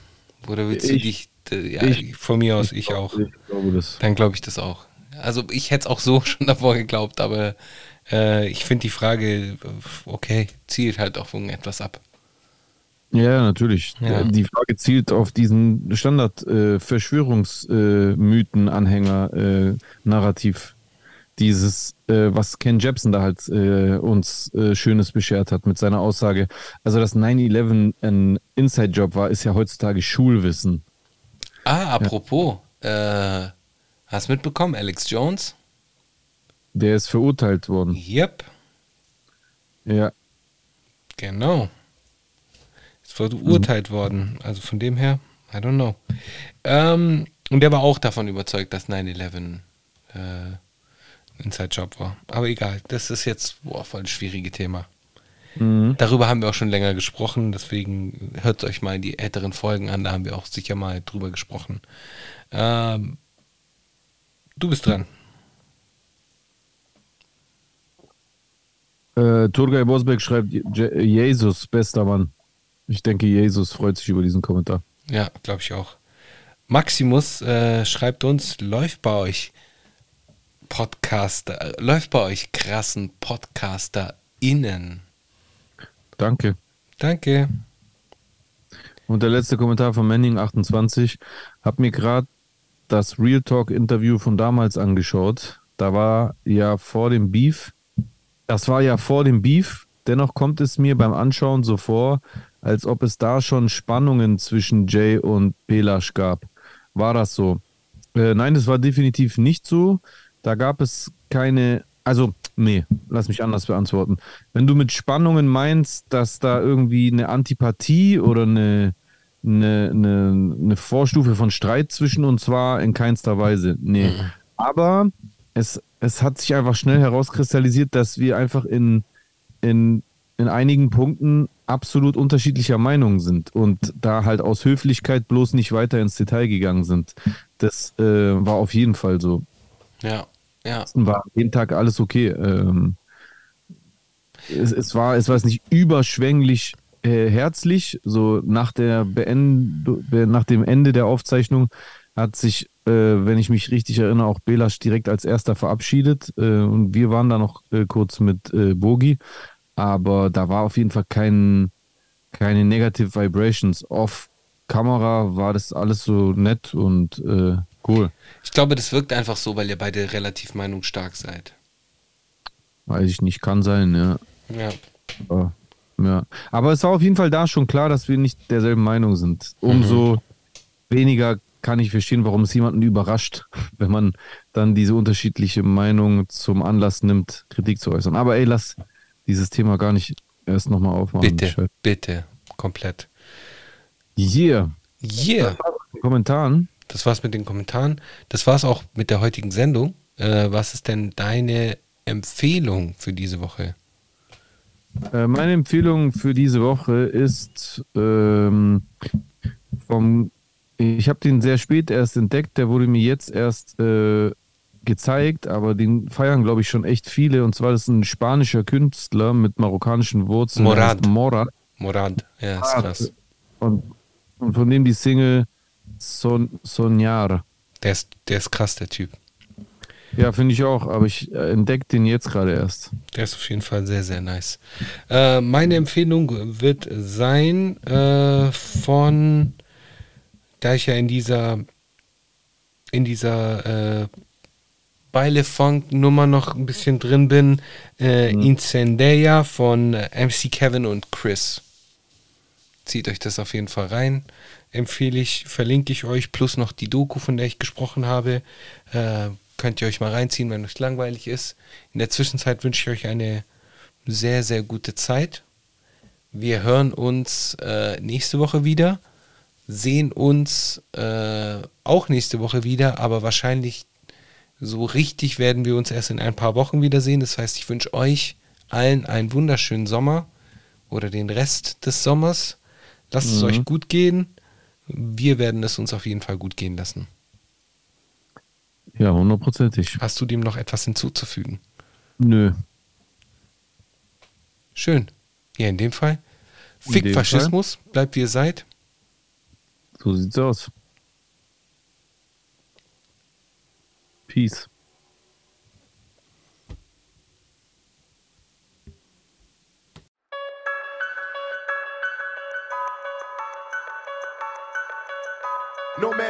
Oder willst du
Ich-
dich, ja,
ich-
von mir aus, ich auch.
Ich glaube das.
Dann glaube ich das auch. Also ich hätte es auch so [laughs] schon davor geglaubt, aber äh, ich finde die Frage, äh, okay, zielt halt auf irgendetwas ab.
Ja, natürlich.
Ja.
Die Frage zielt auf diesen Standard-Verschwörungsmythen-Anhänger-Narrativ. Dieses, äh, was Ken Jebsen da halt äh, uns äh, Schönes beschert hat mit seiner Aussage. Also, dass 9-11 ein Inside-Job war, ist ja heutzutage Schulwissen.
Ah, apropos, äh, hast mitbekommen, Alex Jones?
Der ist verurteilt worden.
Yep,
Ja.
genau. Ist verurteilt worden. Also von dem her, I don't know. Ähm, und der war auch davon überzeugt, dass 9-11 äh, ein Inside-Job war. Aber egal, das ist jetzt boah, voll das schwierige Thema.
Mhm.
Darüber haben wir auch schon länger gesprochen, deswegen hört euch mal die älteren Folgen an, da haben wir auch sicher mal drüber gesprochen. Ähm, du bist dran.
Äh, Turgay Bosbeck schreibt, Je Jesus, bester Mann. Ich denke, Jesus freut sich über diesen Kommentar.
Ja, glaube ich auch. Maximus äh, schreibt uns, läuft bei euch Podcaster, äh, läuft bei euch krassen PodcasterInnen.
Danke.
Danke.
Und der letzte Kommentar von Manning28. Hab mir gerade das Real Talk Interview von damals angeschaut. Da war ja vor dem Beef. Das war ja vor dem Beef. Dennoch kommt es mir beim Anschauen so vor, als ob es da schon Spannungen zwischen Jay und Pelasch gab. War das so? Äh, nein, das war definitiv nicht so. Da gab es keine, also, nee, lass mich anders beantworten. Wenn du mit Spannungen meinst, dass da irgendwie eine Antipathie oder eine, eine, eine, eine Vorstufe von Streit zwischen uns war, in keinster Weise. Nee. Aber es, es hat sich einfach schnell herauskristallisiert, dass wir einfach in, in, in einigen Punkten absolut unterschiedlicher Meinung sind und da halt aus Höflichkeit bloß nicht weiter ins Detail gegangen sind. Das äh, war auf jeden Fall so.
Ja, ja.
War jeden Tag alles okay. Ähm, es, es war, es war nicht überschwänglich äh, herzlich. So nach der Beend, be- nach dem Ende der Aufzeichnung hat sich, äh, wenn ich mich richtig erinnere, auch Belasch direkt als erster verabschiedet. Äh, und wir waren da noch äh, kurz mit äh, Bogi. Aber da war auf jeden Fall kein, keine Negative Vibrations. Off Kamera war das alles so nett und cool.
Ich glaube, das wirkt einfach so, weil ihr beide relativ meinungsstark seid.
Weiß ich nicht, kann sein, ja.
Ja.
Aber, ja. Aber es war auf jeden Fall da schon klar, dass wir nicht derselben Meinung sind. Umso weniger kann ich verstehen, warum es jemanden überrascht, [laughs] wenn man dann diese unterschiedliche Meinung zum Anlass nimmt, Kritik zu äußern. Aber ey, lass dieses Thema gar nicht erst nochmal aufmachen.
Bitte,
Bescheid.
bitte, komplett.
Yeah.
Yeah,
Kommentaren.
das war's mit den Kommentaren. Das war's auch mit der heutigen Sendung. Äh, was ist denn deine Empfehlung für diese Woche?
Äh, meine Empfehlung für diese Woche ist ähm, vom. Ich habe den sehr spät erst entdeckt. Der wurde mir jetzt erst äh, gezeigt, aber den feiern, glaube ich, schon echt viele. Und zwar das ist ein spanischer Künstler mit marokkanischen Wurzeln.
Morad.
Morad.
Morad, ja, ist krass.
Und, und von dem die Single Son, Soñar.
Der ist, der ist krass, der Typ.
Ja, finde ich auch, aber ich äh, entdecke den jetzt gerade erst.
Der ist auf jeden Fall sehr, sehr nice. Äh, meine Empfehlung wird sein äh, von, da ich ja in dieser, in dieser äh, Beile Funk Nummer noch ein bisschen drin bin, äh, Incendeia von äh, MC Kevin und Chris. Zieht euch das auf jeden Fall rein. Empfehle ich, verlinke ich euch, plus noch die Doku, von der ich gesprochen habe. Äh, könnt ihr euch mal reinziehen, wenn euch langweilig ist. In der Zwischenzeit wünsche ich euch eine sehr, sehr gute Zeit. Wir hören uns äh, nächste Woche wieder, sehen uns äh, auch nächste Woche wieder, aber wahrscheinlich so richtig werden wir uns erst in ein paar Wochen wiedersehen. Das heißt, ich wünsche euch allen einen wunderschönen Sommer oder den Rest des Sommers. Lasst es
Mhm.
euch gut gehen. Wir werden es uns auf jeden Fall gut gehen lassen.
Ja, hundertprozentig.
Hast du dem noch etwas hinzuzufügen?
Nö.
Schön. Ja, in dem Fall. Fick
dem
Faschismus, bleibt wie ihr seid.
So sieht's aus. Peace.